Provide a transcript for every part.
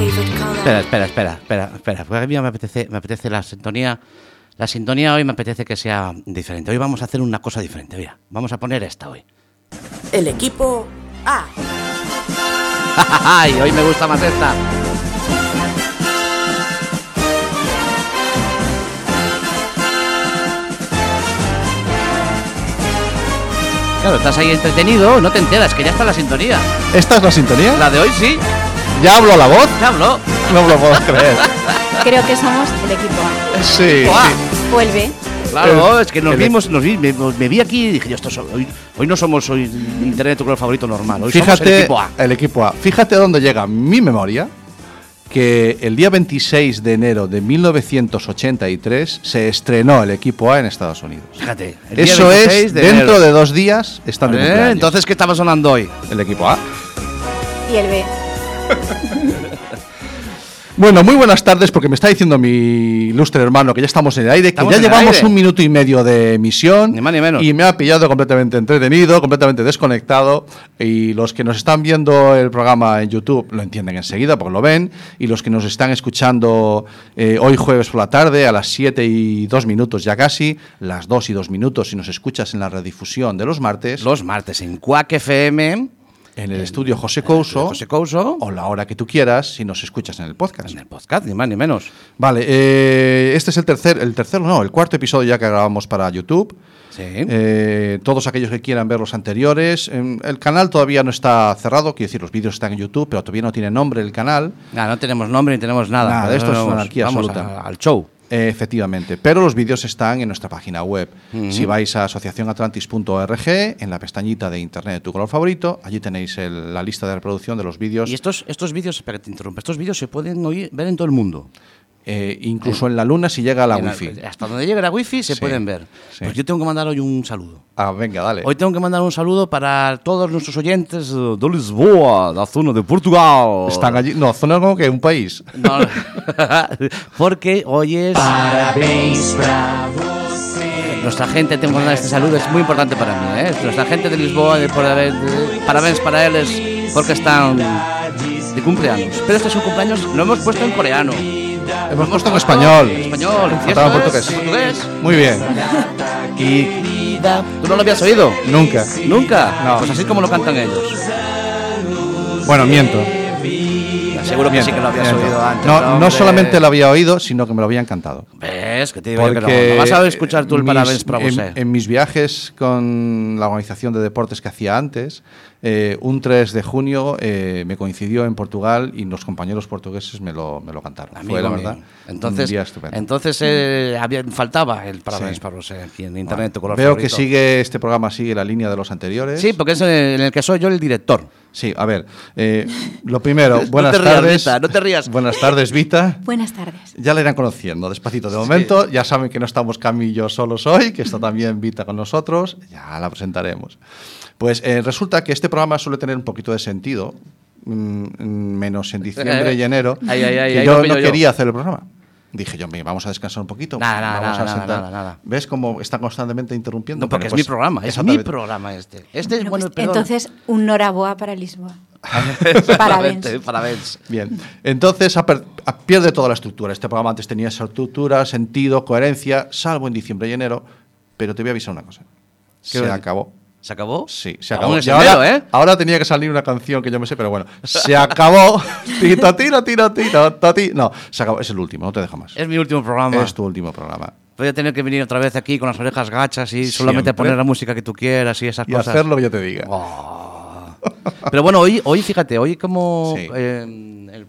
Espera, espera, espera, espera, espera. Porque a mí me apetece, me apetece la sintonía. La sintonía hoy me apetece que sea diferente. Hoy vamos a hacer una cosa diferente. Mira, vamos a poner esta hoy. El equipo A. ¡Ay! Hoy me gusta más esta. Claro, estás ahí entretenido, no te enteras, que ya está la sintonía. ¿Esta es la sintonía? La de hoy sí, ¿Ya hablo a la voz? ya habló. No me lo puedo creer. Creo que somos el equipo A. Sí, Buah. sí. Vuelve. Claro, es que nos vimos, nos vi, me, me vi aquí y dije, yo, esto so- hoy, hoy no somos hoy internet tu color favorito normal, hoy somos el Fíjate, equipo A. el equipo A. Fíjate dónde llega mi memoria que el día 26 de enero de 1983 se estrenó el equipo A en Estados Unidos. Fíjate, el día Eso 26 es, de dentro enero. de dos días están de Eh. Entonces, ¿qué estaba sonando hoy? el equipo A. Y el B. Bueno, muy buenas tardes, porque me está diciendo mi ilustre hermano que ya estamos en el aire, que ya llevamos un minuto y medio de emisión. Ni más ni menos. Y me ha pillado completamente entretenido, completamente desconectado. Y los que nos están viendo el programa en YouTube lo entienden enseguida, porque lo ven. Y los que nos están escuchando eh, hoy jueves por la tarde, a las 7 y 2 minutos ya casi, las 2 y 2 minutos, si nos escuchas en la redifusión de los martes, Los martes en Quack FM, en el estudio José Couso, José Couso, o la hora que tú quieras, si nos escuchas en el podcast. en el podcast, ni más ni menos. Vale, eh, este es el tercer, el tercero, no, el cuarto episodio ya que grabamos para YouTube. Sí. Eh, todos aquellos que quieran ver los anteriores, em, el canal todavía no está cerrado, quiero decir, los vídeos están en YouTube, pero todavía no tiene nombre el canal. Ah, no tenemos nombre ni tenemos nada. Nada, esto es vamos- anarquía vamos absoluta. a- al show. Eh, efectivamente, pero los vídeos están en nuestra página web. Si vais a asociacionatlantis.org, en la pestañita de Internet de tu color favorito, allí tenéis el- la lista de reproducción de los vídeos, Y estos, estos vídeos, espera que te interrumpa, estos vídeos se pueden oír, ver en todo el mundo. Eh, incluso en la luna si llega a la wifi. Hasta donde llegue la wifi se Sí, pueden ver. sí. Pues yo tengo que mandar hoy un saludo. Ah, venga, dale. Hoy tengo que mandar un saludo para todos nuestros oyentes de Lisboa, la zona de Portugal. Están allí, no, zona como que un país. No, porque hoy es. Nuestra gente, tengo que mandar este saludo, es muy importante para mí. ¿eh? Nuestra gente de Lisboa, de, por haber- de- parabéns para ellos, porque están de cumpleaños. Pero este es un cumpleaños, lo hemos puesto en coreano. Hemos puesto en español. En español, Faltaba en portugués. portugués. Muy bien. Y. ¿Tú no lo habías oído? Nunca. ¿Nunca? No. Pues así como lo cantan ellos. Bueno, miento. Seguro que sí que lo habías Miento. oído antes. No, no hombre. solamente lo había oído, sino que me lo habían cantado. ¿Ves? Que te digo yo que no. No vas a escuchar tú el mis- parabéns para en, en mis viajes con la organización de deportes que hacía antes, eh, un 3 de junio eh, me coincidió en Portugal y los compañeros portugueses me lo, me lo cantaron. Amigo Fue la mío. verdad. Entonces, un día estupendo. entonces eh, había, faltaba el parabéns Sí. para vos eh, aquí en internet. tu color Veo favorito. que sigue este programa sigue la línea de los anteriores. Sí, porque es en el que soy yo el director. Sí, a ver, eh, lo primero, No buenas te rías, tardes. Vita, no te rías. Buenas tardes, Vita. Buenas tardes. Ya le irán conociendo despacito. De momento, ya saben que no estamos yo solos hoy, que está también Vita con nosotros. Ya la presentaremos. Pues eh, resulta que este programa suele tener un poquito de sentido, mm, mm, menos en diciembre y enero, Ay, ay, ay, que yo no yo. quería hacer el programa. Dije yo, "Venga, vamos a descansar un poquito. Nada, nada, vamos nada, a nada, sentar". nada, nada. ¿Ves cómo está constantemente interrumpiendo? No, porque Bueno, es mi pues, programa, es mi programa este. Este es Bueno, bueno, pues, entonces, un Noraboa para Lisboa. Parabéns. Parabéns. Bien, entonces pierde toda la estructura. Este programa antes tenía esa estructura, sentido, coherencia, salvo en diciembre y enero. Pero te voy a avisar una cosa. ¿Qué Se acabó. ¿Se acabó? Sí, se acabó. Y ahora, ¿eh? ahora tenía que salir una canción que yo me sé, pero bueno. Se acabó. Tito, tiro, tiro, tiro, toti. No, se acabó. Es el último, no te dejo más. Es mi último programa. Es tu último programa. Voy a tener que venir otra vez aquí con las orejas gachas y solamente poner la música que tú quieras y esas Y cosas. hacer lo que yo te diga. Oh. Pero bueno, hoy, hoy fíjate, hoy como Sí. eh, el,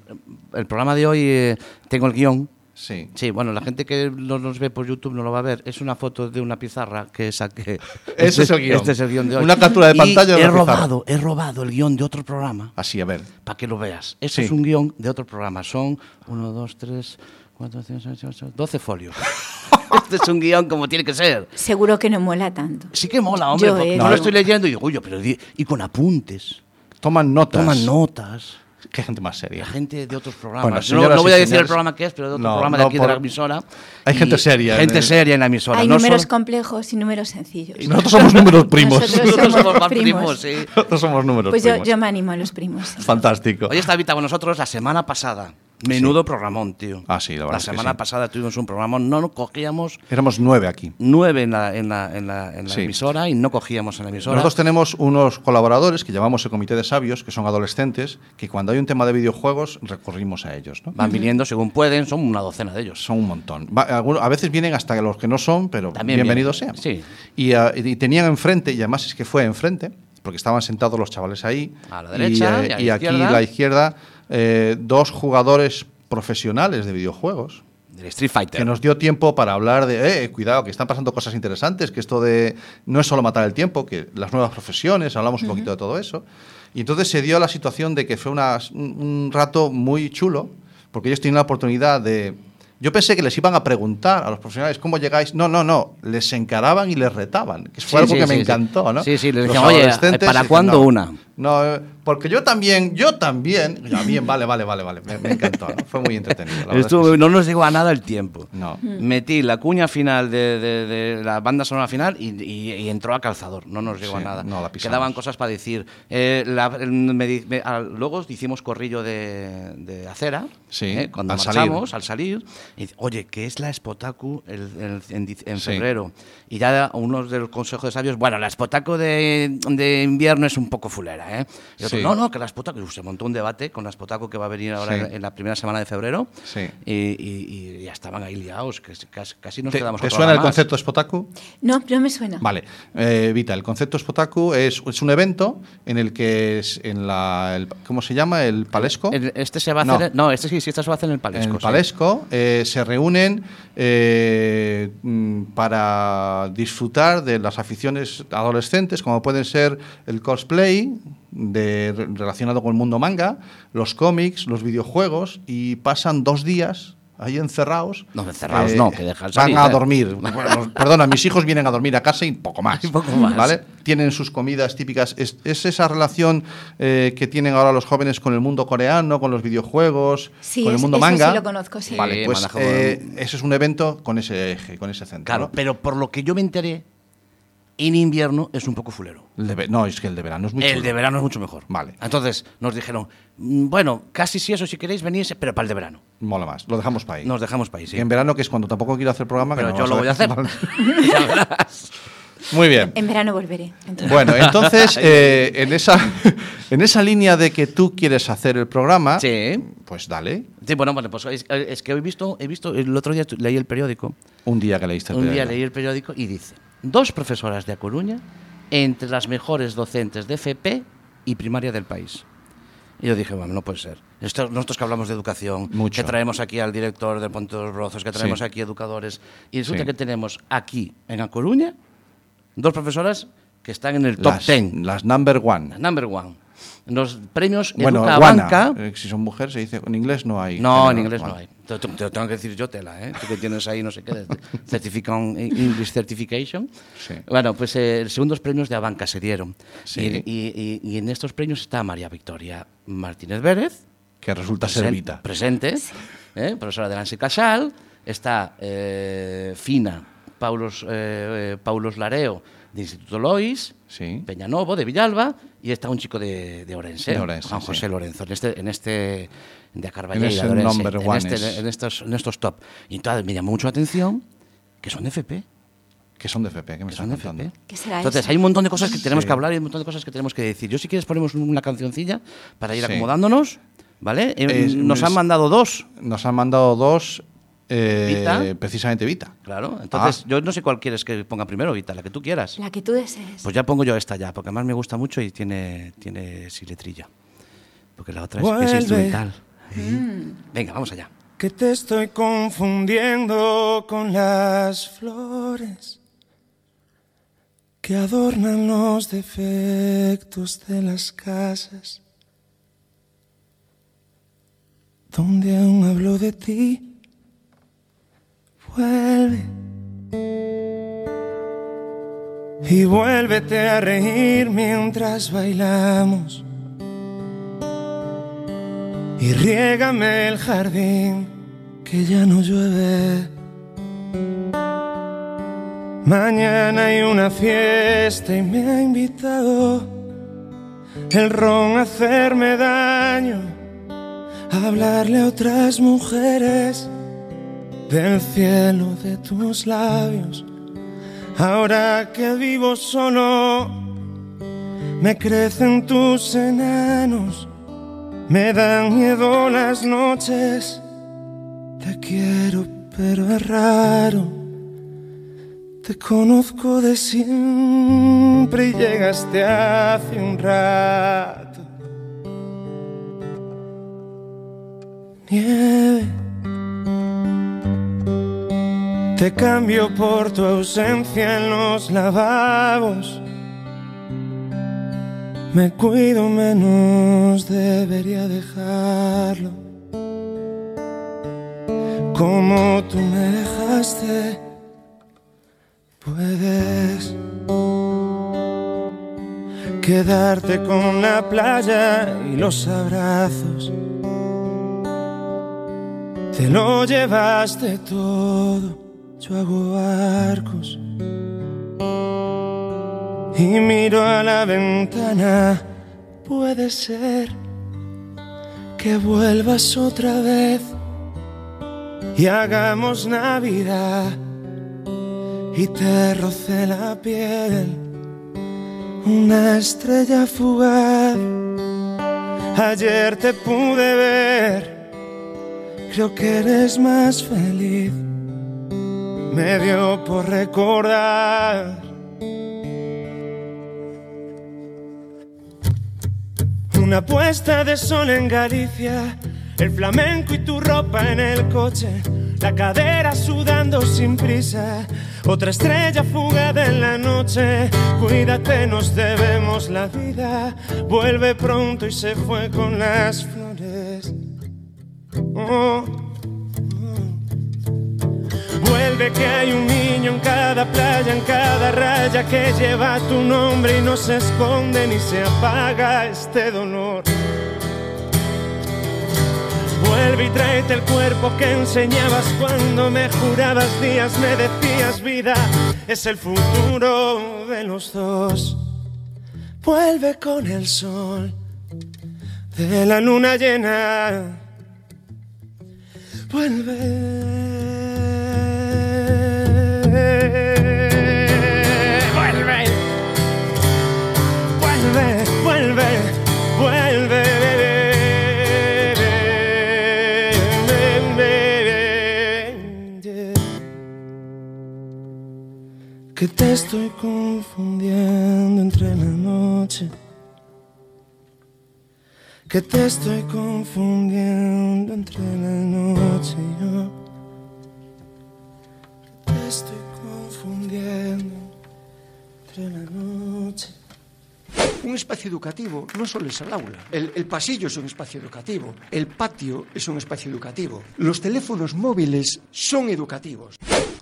el programa de hoy eh, tengo el guion Sí. Sí, bueno, la gente que no nos ve por YouTube no lo va a ver. Es una foto de una pizarra que saqué. Ese es el guion. Este es el guion de hoy. Una captura de Y pantalla de he una pizarra. robado, he robado el guion de otro programa Así, a ver. para que lo veas. Este Sí. es un guion de otro programa. Son 1, 2, 3, 4, 5, 6, 8, 12 folios. este es un guion como tiene que ser. Seguro que no mola tanto. Sí que mola, hombre. Yo, porque no lo estoy leyendo y digo, oye, pero y con apuntes. Toman notas. Toman notas. Qué gente más La seria. gente de otros programas. Bueno, Yo no, señoras no voy y a decir el señores- programa que es, pero de otro No, programa no, de aquí de por- la emisora. Hay gente seria en Gente el- seria en la emisora. Hay no números solo- complejos y números sencillos. Y nosotros somos números primos. Nosotros Nosotros somos somos más primos, primos. sí. Nosotros somos números Pues yo, primos. yo me animo a los primos. Fantástico. Hoy está Vita con nosotros la semana pasada. Menudo programón, tío. Ah, sí, la verdad es que semana sí. pasada tuvimos un programón, no cogíamos Éramos nueve aquí. nueve en la, en la, en la, en la Sí. emisora y no cogíamos en la emisora. Nosotros tenemos unos colaboradores que llamamos el Comité de Sabios, que son adolescentes, que cuando hay un tema de videojuegos recurrimos a ellos. ¿no? Van viniendo según pueden, son una docena de ellos. Son un montón. Va- a veces vienen hasta los que no son, pero También bienvenidos vienen, sean. sí. Y, ah, y tenían enfrente, y además es que fue enfrente, porque estaban sentados los chavales ahí. A la derecha y, y a la y aquí a la izquierda, eh, dos jugadores profesionales de videojuegos. Del Street Fighter. que nos dio tiempo para hablar de, eh, cuidado, que están pasando cosas interesantes, que esto de no es solo matar el tiempo, que las nuevas profesiones, hablamos un poquito de todo eso. Y entonces se dio la situación de que fue una- un, rato muy chulo, porque ellos tenían la oportunidad de... Yo pensé que les iban a preguntar a los profesionales cómo llegáis. No, no, no. Les encaraban y les retaban. Que fue Sí, algo sí, que me sí, sí. encantó, ¿no? Sí, sí, les decían, "Oye, ¿para dicen, cuándo "No, una?" No, porque yo también, yo también. Ya, bien, vale, vale, vale, vale. Me, me encantó, ¿no? Fue muy entretenido. verdad es que Estuvo- sí. No nos llegó a nada el tiempo. No. Metí la cuña final de, de- de la banda sonora final y, y- y entró a calzador. No nos llegó Sí, a nada. no la. Quedaban cosas para decir. Eh, la- me me- a- luego hicimos corrillo de, de acera. Sí, eh, cuando al marchamos, salir. al salir. Y oye, ¿qué es la Spotaku el- el- en, en febrero? Y ya unos de los consejos de sabios, bueno, la Spotaku de, de invierno es un poco fulera, ¿eh? Y otro, Sí. no, no, que la Spotaku, Uf, se montó un debate con la Spotaku que va a venir ahora Sí. en, en la primera semana de febrero. Sí. Y, y- y ya estaban ahí liados, que casi, casi nos ¿Te, quedamos te suena el más. concepto Spotaku? No, no me suena. Vale, eh, Vita, el concepto Spotaku es, es un evento en el que es en la, el- ¿cómo se llama? El Palesco. El- este se va a No. hacer. No, este sí, sí, este se va a hacer en el Palesco. en el sí. Palesco eh, se reúnen eh, mm, para disfrutar de las aficiones adolescentes, como pueden ser el cosplay de, relacionado con el mundo manga, los cómics, los videojuegos, y pasan dos días ahí encerrados. No, encerrados no, que dejan Van a ¿eh? dormir. Bueno, perdona, mis hijos vienen a dormir a casa y poco más. Y poco más. ¿Vale? Tienen sus comidas típicas. Es, es esa relación eh, que tienen ahora los jóvenes con el mundo coreano, con los videojuegos, Sí, con el mundo manga. sí lo conozco, sí. Vale, Sí, pues eh, ese es un evento con ese eje, con ese centro. Claro, ¿no? pero por lo que yo me enteré, en invierno es un poco fulero. De no, es que el de verano es muy el chulo. de verano es mucho mejor. Vale. Entonces nos dijeron, mm, bueno, casi si eso, si queréis venirse, pero para el de verano. Mola más. Lo dejamos para ahí. Nos dejamos para ahí, sí. Y en verano, que es cuando tampoco quiero hacer programa, que Pero no yo lo voy a hacer. Muy bien. En verano volveré. entonces. Bueno, entonces, eh, en, esa, en esa línea de que tú quieres hacer el programa, Sí. pues dale. Sí, bueno, bueno, pues es, es que he visto, he visto, el otro día leí el periódico Un día que leíste el Un día periódico. leí el periódico y dice, dos profesoras de A Coruña entre las mejores docentes de FP y primaria del país. Y yo dije, bueno, no puede ser. Esto- nosotros que hablamos de educación, Mucho. que traemos aquí al director del Ponte de los Brozos, que traemos Sí. aquí educadores, y resulta Sí. que tenemos aquí, en A Coruña, dos profesoras que están en el top las, 10, Las number one. number one. Los premios Bueno, Educa guana. Banca... Eh, Si son mujeres, se dice. En inglés no hay. No, en inglés no hay. Te, te- te lo tengo que decir yo, tela, ¿eh? Tú que tienes ahí, no sé qué, de- certifican- English Certification. Sí. Bueno, pues eh, segundos premios de Abanca se dieron. Sí. Y, y- y- y en estos premios está María Victoria Martínez Vélez, Que resulta ser presen- Vita. presente, ¿eh? profesora de Nancy Casal. Está eh, Fina Paulos, eh, eh, Paulos Lareo, de Instituto Lois. Sí. Peñanovo, de Villalba, y está un chico de, de Orense, De Orense, Juan sí. José Lorenzo, en este, en este de Acarballeira, En ese de Orense, en, este- en estos, en estos top. Y entonces me llamó mucho la atención que son de FP. Que son de FP, que me están contando. FP. ¿Qué será Entonces eso? hay un montón de cosas que tenemos Sí. que hablar y un montón de cosas que tenemos que decir. Yo si quieres ponemos una cancioncilla para ir Sí. acomodándonos, ¿vale? Eh, Nos es- han mandado dos, Nos han mandado dos. Eh, Vita. Precisamente Vita. claro. Entonces Ah. yo no sé cuál quieres que ponga primero, Vita, la que tú quieras. La que tú desees. Pues ya pongo yo esta ya, porque además me gusta mucho y tiene, tiene sí letrilla. Porque la otra es, que es instrumental. Venga, vamos allá. que te estoy confundiendo con las flores que adornan los defectos de las casas, donde aún hablo de ti. Vuelve y vuélvete a reír mientras bailamos. Y riégame el jardín que ya no llueve. Mañana hay una fiesta y me ha invitado el ron a hacerme daño, a hablarle a otras mujeres del cielo de tus labios. Ahora que vivo solo, me crecen tus enanos, me dan miedo las noches. Te quiero, pero es raro. Te conozco de siempre y llegaste hace un rato. Nieve. Te cambio por tu ausencia en los lavabos. Me cuido menos, debería dejarlo. Como tú me dejaste, puedes quedarte con la playa y los abrazos. Te lo llevaste todo, yo hago barcos. Y miro a la ventana, puede ser que vuelvas otra vez y hagamos Navidad y te roce la piel una estrella fugaz. Ayer te pude ver, creo que eres más feliz. Me dio por recordar. Una puesta de sol en Galicia, el flamenco y tu ropa en el coche, la cadera sudando sin prisa, otra estrella fugada en la noche. Cuídate, nos debemos la vida. Vuelve pronto y se fue con las flores. Oh, oh. Que hay un niño en cada playa, en cada raya que lleva tu nombre y no se esconde ni se apaga este dolor. Vuelve y tráete el cuerpo que enseñabas cuando me jurabas días, me decías vida, es el futuro de los dos. Vuelve con el sol de la luna llena. Vuelve. Que te estoy confundiendo entre la noche. Que te estoy confundiendo entre la noche yo. Que te estoy confundiendo entre la noche. Un espacio educativo no solo es el aula. El, el pasillo es un espacio educativo. El patio es un espacio educativo. Los teléfonos móviles son educativos.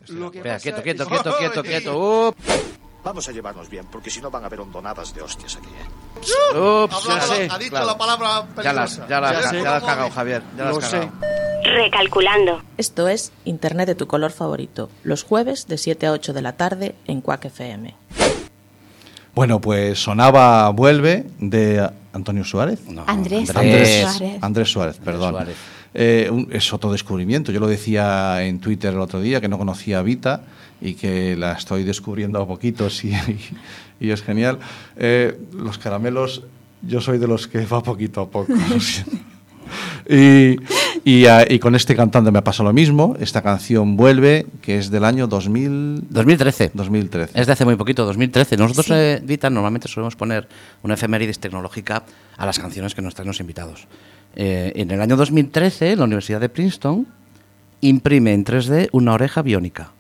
Lo que Espera, pasa quieto, quieto, es- quieto, quieto, quieto. Vamos a llevarnos bien, porque si no van a haber hondonadas de hostias aquí. ¿eh? ups, ya sé. ha dicho claro. la palabra Ya las, peligrosa. ya las, Ya sé ya las has cagado, Javier. Ya las Lo has sé. cagado. Recalculando. Esto es Internet de tu color favorito, los jueves de 7 a 8 de la tarde en Quack FM. Bueno, pues sonaba Vuelve de Antonio Suárez. No, Andrés Andrés Suárez. Andrés Suárez, perdón. Suárez. Eh, un- es otro descubrimiento. Yo lo decía en Twitter el otro día que no conocía a Vita y que la estoy descubriendo a poquitos y, y- y es genial. Eh, los caramelos, yo soy de los que va poquito a poco. Y, y, ah, y con este cantante me pasó lo mismo. Esta canción Vuelve, que es del año 2000, 2013. 2013. Es de hace muy poquito, 2013. Nosotros, eh, Vita, normalmente solemos poner una efemérides tecnológica a las canciones que nos traen los invitados. Eh, en el año 2013, la Universidad de Princeton imprime en 3D una oreja biónica.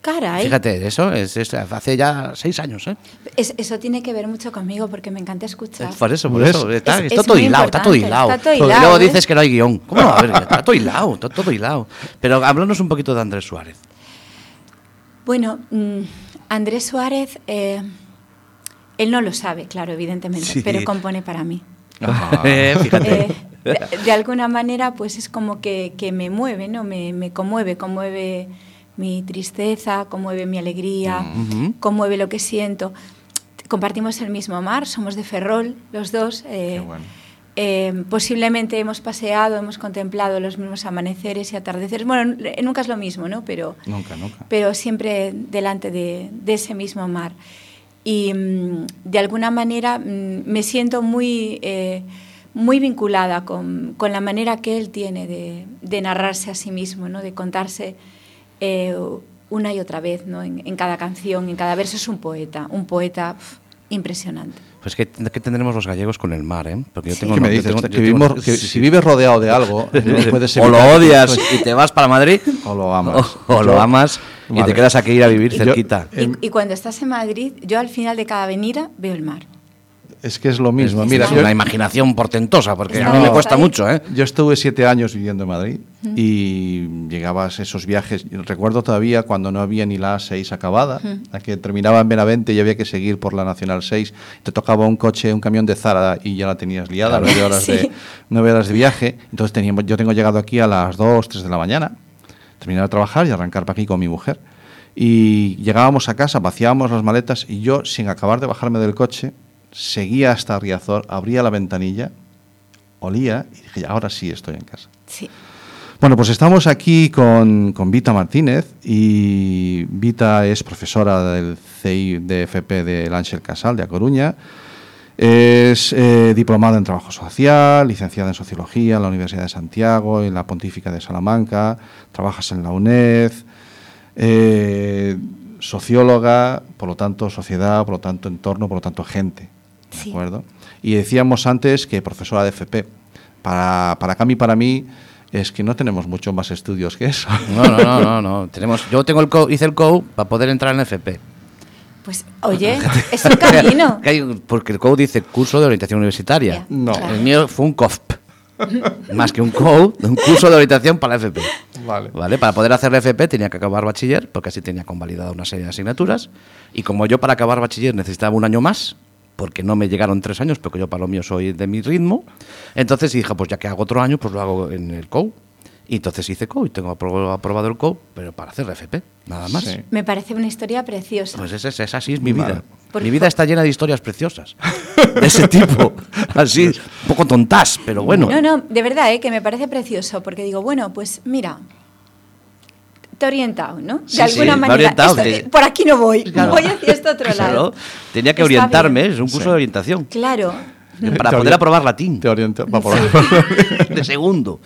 Caray. Fíjate, eso es, es hace ya seis años, ¿eh? Es- eso tiene que ver mucho conmigo porque me encanta escuchar. Por eso, por eso. Está, Es- está es todo hilado, está todo hilado. está todo Y hilado, luego ¿eh? dices que no hay guion. ¿Cómo no? A ver, está todo hilado, está todo hilado. Pero háblanos un poquito de Andrés Suárez. Bueno, mm, Andrés Suárez, eh, él no lo sabe, claro, evidentemente, Sí. pero compone para mí. Fíjate. Eh, de, de alguna manera, pues es como que, que me mueve, ¿no? Me, me conmueve, conmueve mi tristeza, conmueve mi alegría, conmueve lo que siento. Compartimos el mismo mar, somos de Ferrol, los dos. eh, bueno. eh, posiblemente hemos paseado, hemos contemplado los mismos amaneceres y atardeceres. Bueno, n- nunca es lo mismo, ¿no? Pero, Nunca, nunca. pero siempre delante de, de ese mismo mar. Y mm, de alguna manera mm, me siento muy, eh, muy vinculada con, con la manera que él tiene de, de narrarse a sí mismo, ¿no? de contarse eh, una y otra vez ¿no? en, en cada canción, en cada verso. Es un poeta, un poeta pf, impresionante. Pues que, que tendremos los gallegos con el mar, ¿eh? Porque yo tengo ¿Qué me yo dices? tengo- que yo tengo- si vives rodeado de algo, no puedes o lo odias y te vas para Madrid, O lo amas. o, o lo Yo- amas y Vale. te quedas aquí a ir a vivir Yo- cerquita. Em- Y, y cuando estás en Madrid, yo al final de cada avenida veo el mar. Es que es lo mismo. Mira, es yo, una imaginación portentosa, porque a Está mí me cuesta mucho, ¿eh? yo estuve siete años viviendo en Madrid y llegabas a esos viajes. Recuerdo todavía cuando no había ni la A6 acabada, la que terminaba en Benavente y había que seguir por la Nacional 6. Te tocaba un coche, un camión de Zara y ya la tenías liada, Claro. nueve, horas Sí. de, nueve horas de viaje. Entonces teníamos, yo tengo llegado aquí a las 2, 3 de la mañana, terminar de trabajar y arrancar para aquí con mi mujer. Y llegábamos a casa, vaciábamos las maletas y yo, sin acabar de bajarme del coche, seguía hasta Riazor, abría la ventanilla, olía y dije, ahora sí estoy en casa. Sí. Bueno, pues estamos aquí con, con Vita Martínez y Vita es profesora del CI de del Ángel Casal de A Coruña. Es eh, diplomada en Trabajo Social, licenciada en Sociología en la Universidad de Santiago, en la Pontífica de Salamanca, trabajas en la UNED, eh, socióloga, por lo tanto sociedad, por lo tanto entorno, por lo tanto gente. ¿De Sí. acuerdo? Y decíamos antes que profesora de FP. Para, para Cami y para mí es que no tenemos mucho más estudios que eso. No, no, no, no, no. Tenemos, yo tengo el co- hice el COU para poder entrar en FP. Pues, oye, es un camino. Porque el COU dice curso de orientación universitaria. Ya, No. claro. El mío fue un COFP. Más que un COU, un curso de orientación para la FP. Vale. ¿Vale? Para poder hacer la FP tenía que acabar bachiller, porque así tenía convalidada una serie de asignaturas. Y como yo para acabar bachiller necesitaba un año más, porque no me llegaron tres años, porque yo para lo mío soy de mi ritmo, entonces dije, pues ya que hago otro año, pues lo hago en el COU. Y entonces hice COU y tengo apro- aprobado el COU, pero para hacer FP, nada más. Sí. Me parece una historia preciosa. Pues esa, esa, así es mi Vale. vida. Por mi vida está llena de historias preciosas. De ese tipo. Así, un poco tontas, pero bueno. No, no, de verdad, ¿eh? que me parece precioso, porque digo, bueno, pues mira, te he orientado, ¿no? De Sí, sí, alguna me ha manera. Esto- que- eh, por aquí no voy, Claro. voy hacia este otro Claro, lado. tenía que Está orientarme, bien. es un curso de orientación. Claro. Para Te poder aprobar latín. Te oriento. va por- De segundo.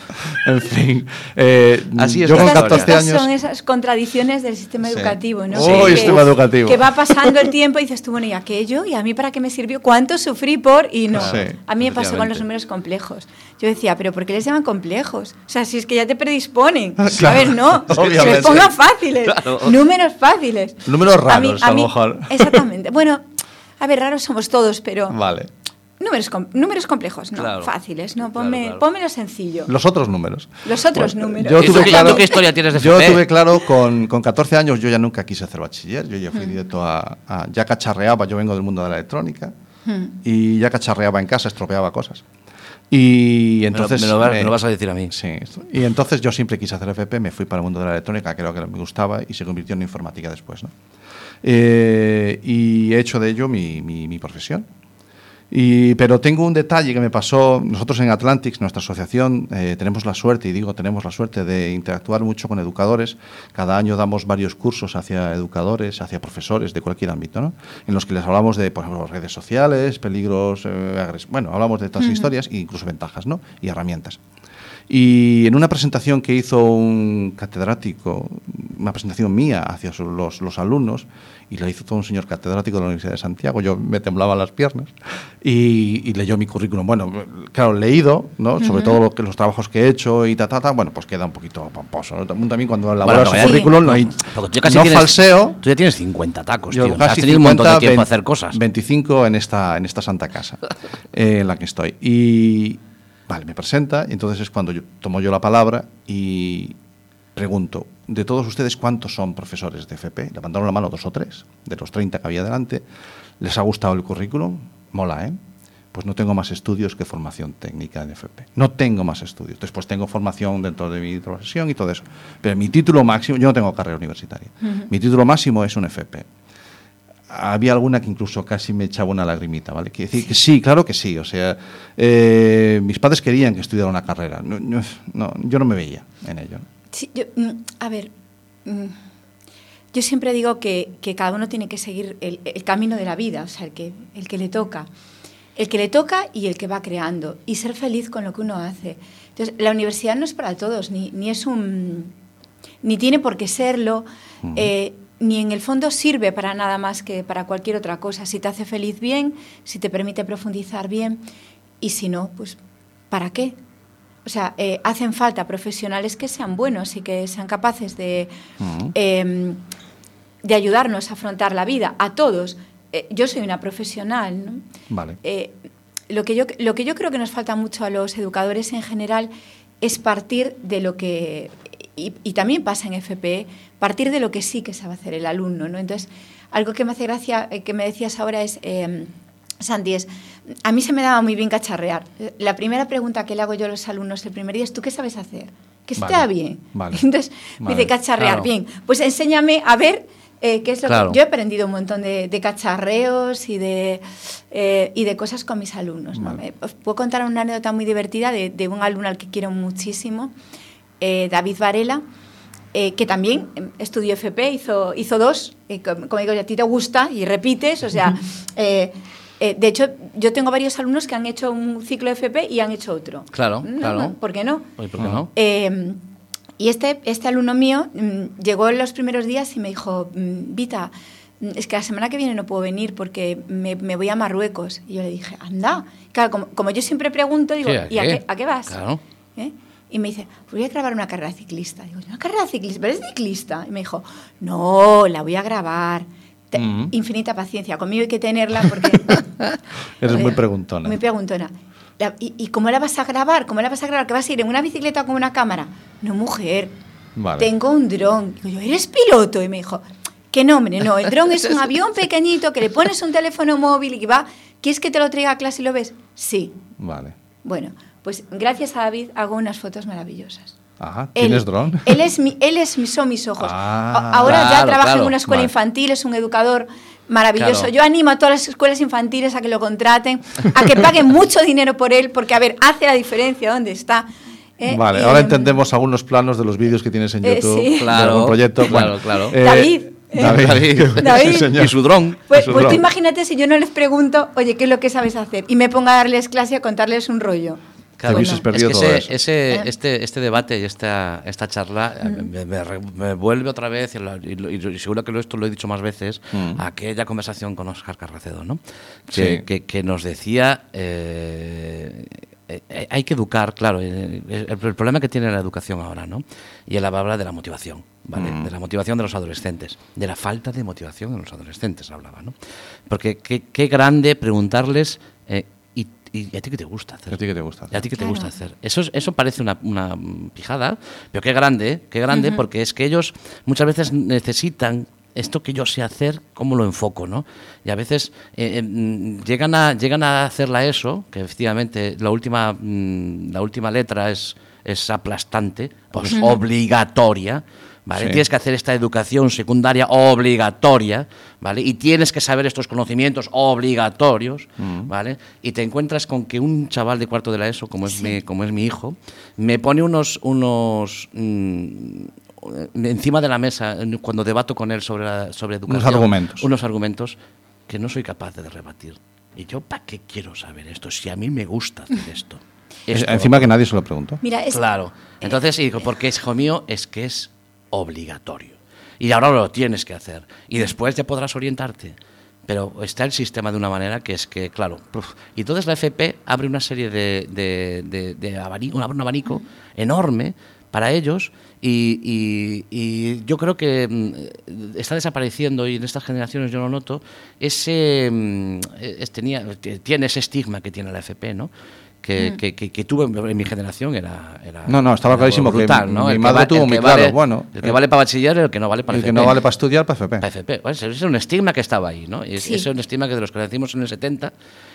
en fin. eh, Así es yo con historia. 14 Estas años. son esas contradicciones del sistema Sí. educativo, ¿no? Oh, Que- sistema educativo. Que va pasando el tiempo y dices tú, bueno, ¿y aquello? ¿Y a mí para qué me sirvió? ¿Cuánto sufrí por...? Y no. Sí, a mí me pasó con los números complejos. Yo decía, ¿pero por qué les llaman complejos? O sea, si es que ya te predisponen. Ah, claro. A ver, no. Que Obviamente. les pongan fáciles. Claro. Números fáciles. Números raros, a lo mejor. Exactamente. Bueno, a ver, raros somos todos, pero... Vale. Números, com- números complejos, no, Claro. fáciles, no, Claro, ponme, claro. pónmelo sencillo. Los otros números. Los otros números. Yo ¿Y tú tuve claro, tú qué historia tienes de Yo FP? tuve claro, con, con 14 años yo ya nunca quise hacer bachiller, yo ya fui directo a, a- Ya cacharreaba, yo vengo del mundo de la electrónica, Hmm. y ya cacharreaba en casa, estropeaba cosas. Y Me lo- entonces... me lo, vas- me lo vas a decir a mí. Sí, y entonces yo siempre quise hacer FP, me fui para el mundo de la electrónica, creo que me gustaba, y se convirtió en informática después. ¿no? Eh, y he hecho de ello mi, mi- mi profesión. Y, pero tengo un detalle que me pasó. Nosotros en Atlantics, nuestra asociación, eh, tenemos la suerte, y digo tenemos la suerte, de interactuar mucho con educadores. Cada año damos varios cursos hacia educadores, hacia profesores de cualquier ámbito, ¿no? en los que les hablamos de, por ejemplo, redes sociales, peligros, eh, bueno, hablamos de todas las historias e incluso ventajas ¿no? y herramientas. Y en una presentación que hizo un catedrático, una presentación mía hacia los, los alumnos, y lo hizo todo un señor catedrático de la Universidad de Santiago. Yo me temblaban las piernas y, y leyó mi currículum. Bueno, claro, leído, ¿no? Sobre todo lo que, los trabajos que he hecho y ta, ta, ta, bueno, pues queda un poquito pomposo. ¿no? También cuando elaboras Bueno, un sí. currículum no hay tú casi no tienes- falseo. Tú ya tienes 50 tacos, Yo tío. casi Has tenido un montón de 50, tiempo a 20, hacer cosas. 25 en esta, en esta santa casa eh, en la que estoy. Y vale, me presenta, y entonces es cuando yo tomo yo la palabra y pregunto, de todos ustedes, ¿cuántos son profesores de FP? Levantaron la mano dos o tres, de los 30 que había delante. ¿Les ha gustado el currículum? Mola, ¿eh? Pues no tengo más estudios que formación técnica en FP. No tengo más estudios. Después tengo formación dentro de mi profesión y todo eso. Pero mi título máximo, yo no tengo carrera universitaria. Mi título máximo es un FP había alguna que incluso casi me echaba una lagrimita, ¿vale? Quiere decir que sí, claro que sí. O sea, eh, mis padres querían que estudiara una carrera. No, no, no, yo no me veía en ello. Yo, mm, a ver, mm, yo siempre digo que, que cada uno tiene que seguir el, el camino de la vida, o sea, el que, el que le toca. El que le toca y el que va creando. Y ser feliz con lo que uno hace. Entonces, la universidad no es para todos, ni, ni es un. ni tiene por qué serlo. eh, ni en el fondo sirve para nada más que para cualquier otra cosa. Si te hace feliz, bien, si te permite profundizar, bien, y si no, pues, ¿para qué? O sea, eh, hacen falta profesionales que sean buenos y que sean capaces de, eh, de ayudarnos a afrontar la vida, a todos. Eh, yo soy una profesional, ¿no? Vale. Eh, lo, que yo, lo que yo creo que nos falta mucho a los educadores en general es partir de lo que, y, y también pasa en FPE, partir de lo que sí que sabe hacer el alumno. ¿no? Entonces, algo que me hace gracia, que me decías ahora es, eh, Santi, es, a mí se me daba muy bien cacharrear. La primera pregunta que le hago yo a los alumnos el primer día es, ¿tú qué sabes hacer? Que Vale, está bien. vale, Entonces, me dice cacharrear, claro. bien. Pues enséñame a ver eh, qué es lo Claro. que... Yo he aprendido un montón de, de cacharreos y de, eh, y de cosas con mis alumnos. ¿no? Vale. Eh, Os puedo contar una anécdota muy divertida de, de un alumno al que quiero muchísimo, eh, David Varela, eh, que también eh, estudió FP, hizo, hizo dos, eh, com- como digo, a ti te gusta y repites, o sea, eh, eh, de hecho, yo tengo varios alumnos que han hecho un ciclo FP y han hecho otro. Claro, No, claro. no, ¿Por qué no? Oye, ¿por qué no? Eh, y este, este alumno mío mm, llegó en los primeros días y me dijo, mm, Vita, mm, es que la semana que viene no puedo venir porque me, me voy a Marruecos. Y yo le dije, anda. Claro, como, como yo siempre pregunto, digo, Sí, ¿a ¿y a qué? a qué vas? Claro. ¿Eh? Y me dice, pues voy a grabar una carrera ciclista. Digo, ¿una carrera ciclista? ¿Pero es ciclista? Y me dijo, no, la voy a grabar. Te- Mm. Infinita paciencia. Conmigo hay que tenerla porque... Eres muy preguntona. Muy preguntona. La- ¿y, y cómo la vas a grabar? ¿Cómo la vas a grabar? ¿Que vas a ir en una bicicleta con una cámara? No, mujer. Vale. Tengo un dron. Digo yo, ¿eres piloto? Y me dijo, ¿qué nombre? No, el dron es un avión pequeñito que le pones un teléfono móvil y que va. ¿Quieres que te lo traiga a clase y lo ves? Sí. Vale. Bueno, pues gracias a David hago unas fotos maravillosas. Ajá. Él- ¿Tienes dron? Él es, mi, él es son mis ojos. Ah, Ahora ya claro, trabaja claro. en una escuela Vale. infantil, es un educador maravilloso. Claro. Yo animo a todas las escuelas infantiles a que lo contraten, a que paguen mucho dinero por él, porque, a ver, hace la diferencia dónde está. ¿eh? Vale, Y, ahora em, entendemos algunos planos de los vídeos que tienes en Eh, YouTube. sí. de Claro, algún proyecto. claro, Bueno, claro. eh, David, ¿eh? David. David. Sí, señor. Y su dron. Pues, pues tú imagínate si yo no les pregunto, oye, ¿qué es lo que sabes hacer? Y me pongo a darles clase y a contarles un rollo. Te hubieses Bueno. perdido es todo que eso. ese, ese- ¿Eh? este, este debate y esta, esta charla eh, me, me vuelve otra vez, y, lo- y lo- y seguro que lo- esto lo he dicho más veces, Mm. a aquella conversación con Oscar Carracedo, ¿no? que, Sí. que- que nos decía, eh, eh, hay que educar, claro, el, el problema que tiene la educación ahora, ¿no? y él habla de la motivación, ¿vale? Mm. de la motivación de los adolescentes, de la falta de motivación en los adolescentes, hablaba, ¿no? porque qué, qué grande preguntarles... eh, ¿y, a ti qué te gusta hacer? ¿A ti qué te gusta? ¿Y a ti qué te gusta hacer? Eso, es- eso parece una, una pijada, pero qué grande, qué grande, porque es que ellos muchas veces necesitan esto que yo sé hacer, cómo lo enfoco, ¿no? Y a veces eh, eh, mm, llegan, a, llegan a hacerla eso, que efectivamente la última, mm, la última letra es, es aplastante, pues obligatoria, ¿vale? Sí. Tienes que hacer esta educación secundaria obligatoria, ¿vale? Y tienes que saber estos conocimientos obligatorios, ¿vale? Y te encuentras con que un chaval de cuarto de la ESO, como es, mi, como es mi hijo, me pone unos, unos mm, encima de la mesa eh, cuando debato con él sobre, la- sobre educación. argumentos. Unos argumentos que no soy capaz de rebatir. Y yo, ¿para qué quiero saber esto? Si a mí me gusta hacer esto. Es- Esto- Encima que nadie se lo preguntó. Mira, es, Claro. Entonces, y digo, porque es hijo mío, es que es obligatorio. y ahora lo tienes que hacer. Y después ya podrás orientarte. Pero está el sistema de una manera que es que, claro, y entonces la FP abre una serie de, de, de- abanico, un abanico enorme para ellos y, yo creo que mm, está desapareciendo y en estas generaciones yo lo noto ese mm, es- tenía, tiene ese estigma que tiene la FP, ¿no? Que, Mm. que, que, que tuve en mi generación era, era No, no, estaba era clarísimo que brutal, mi- ¿no? mi El que madre va- tuvo muy que claro, vale- bueno, el que eh, vale para bachiller y el que no vale para El que FP. no vale para estudiar, para FP. Para FP. Pues ese es un estigma que estaba ahí, ¿no? Y es- Sí. Ese es un estigma que de los que nacimos en el 70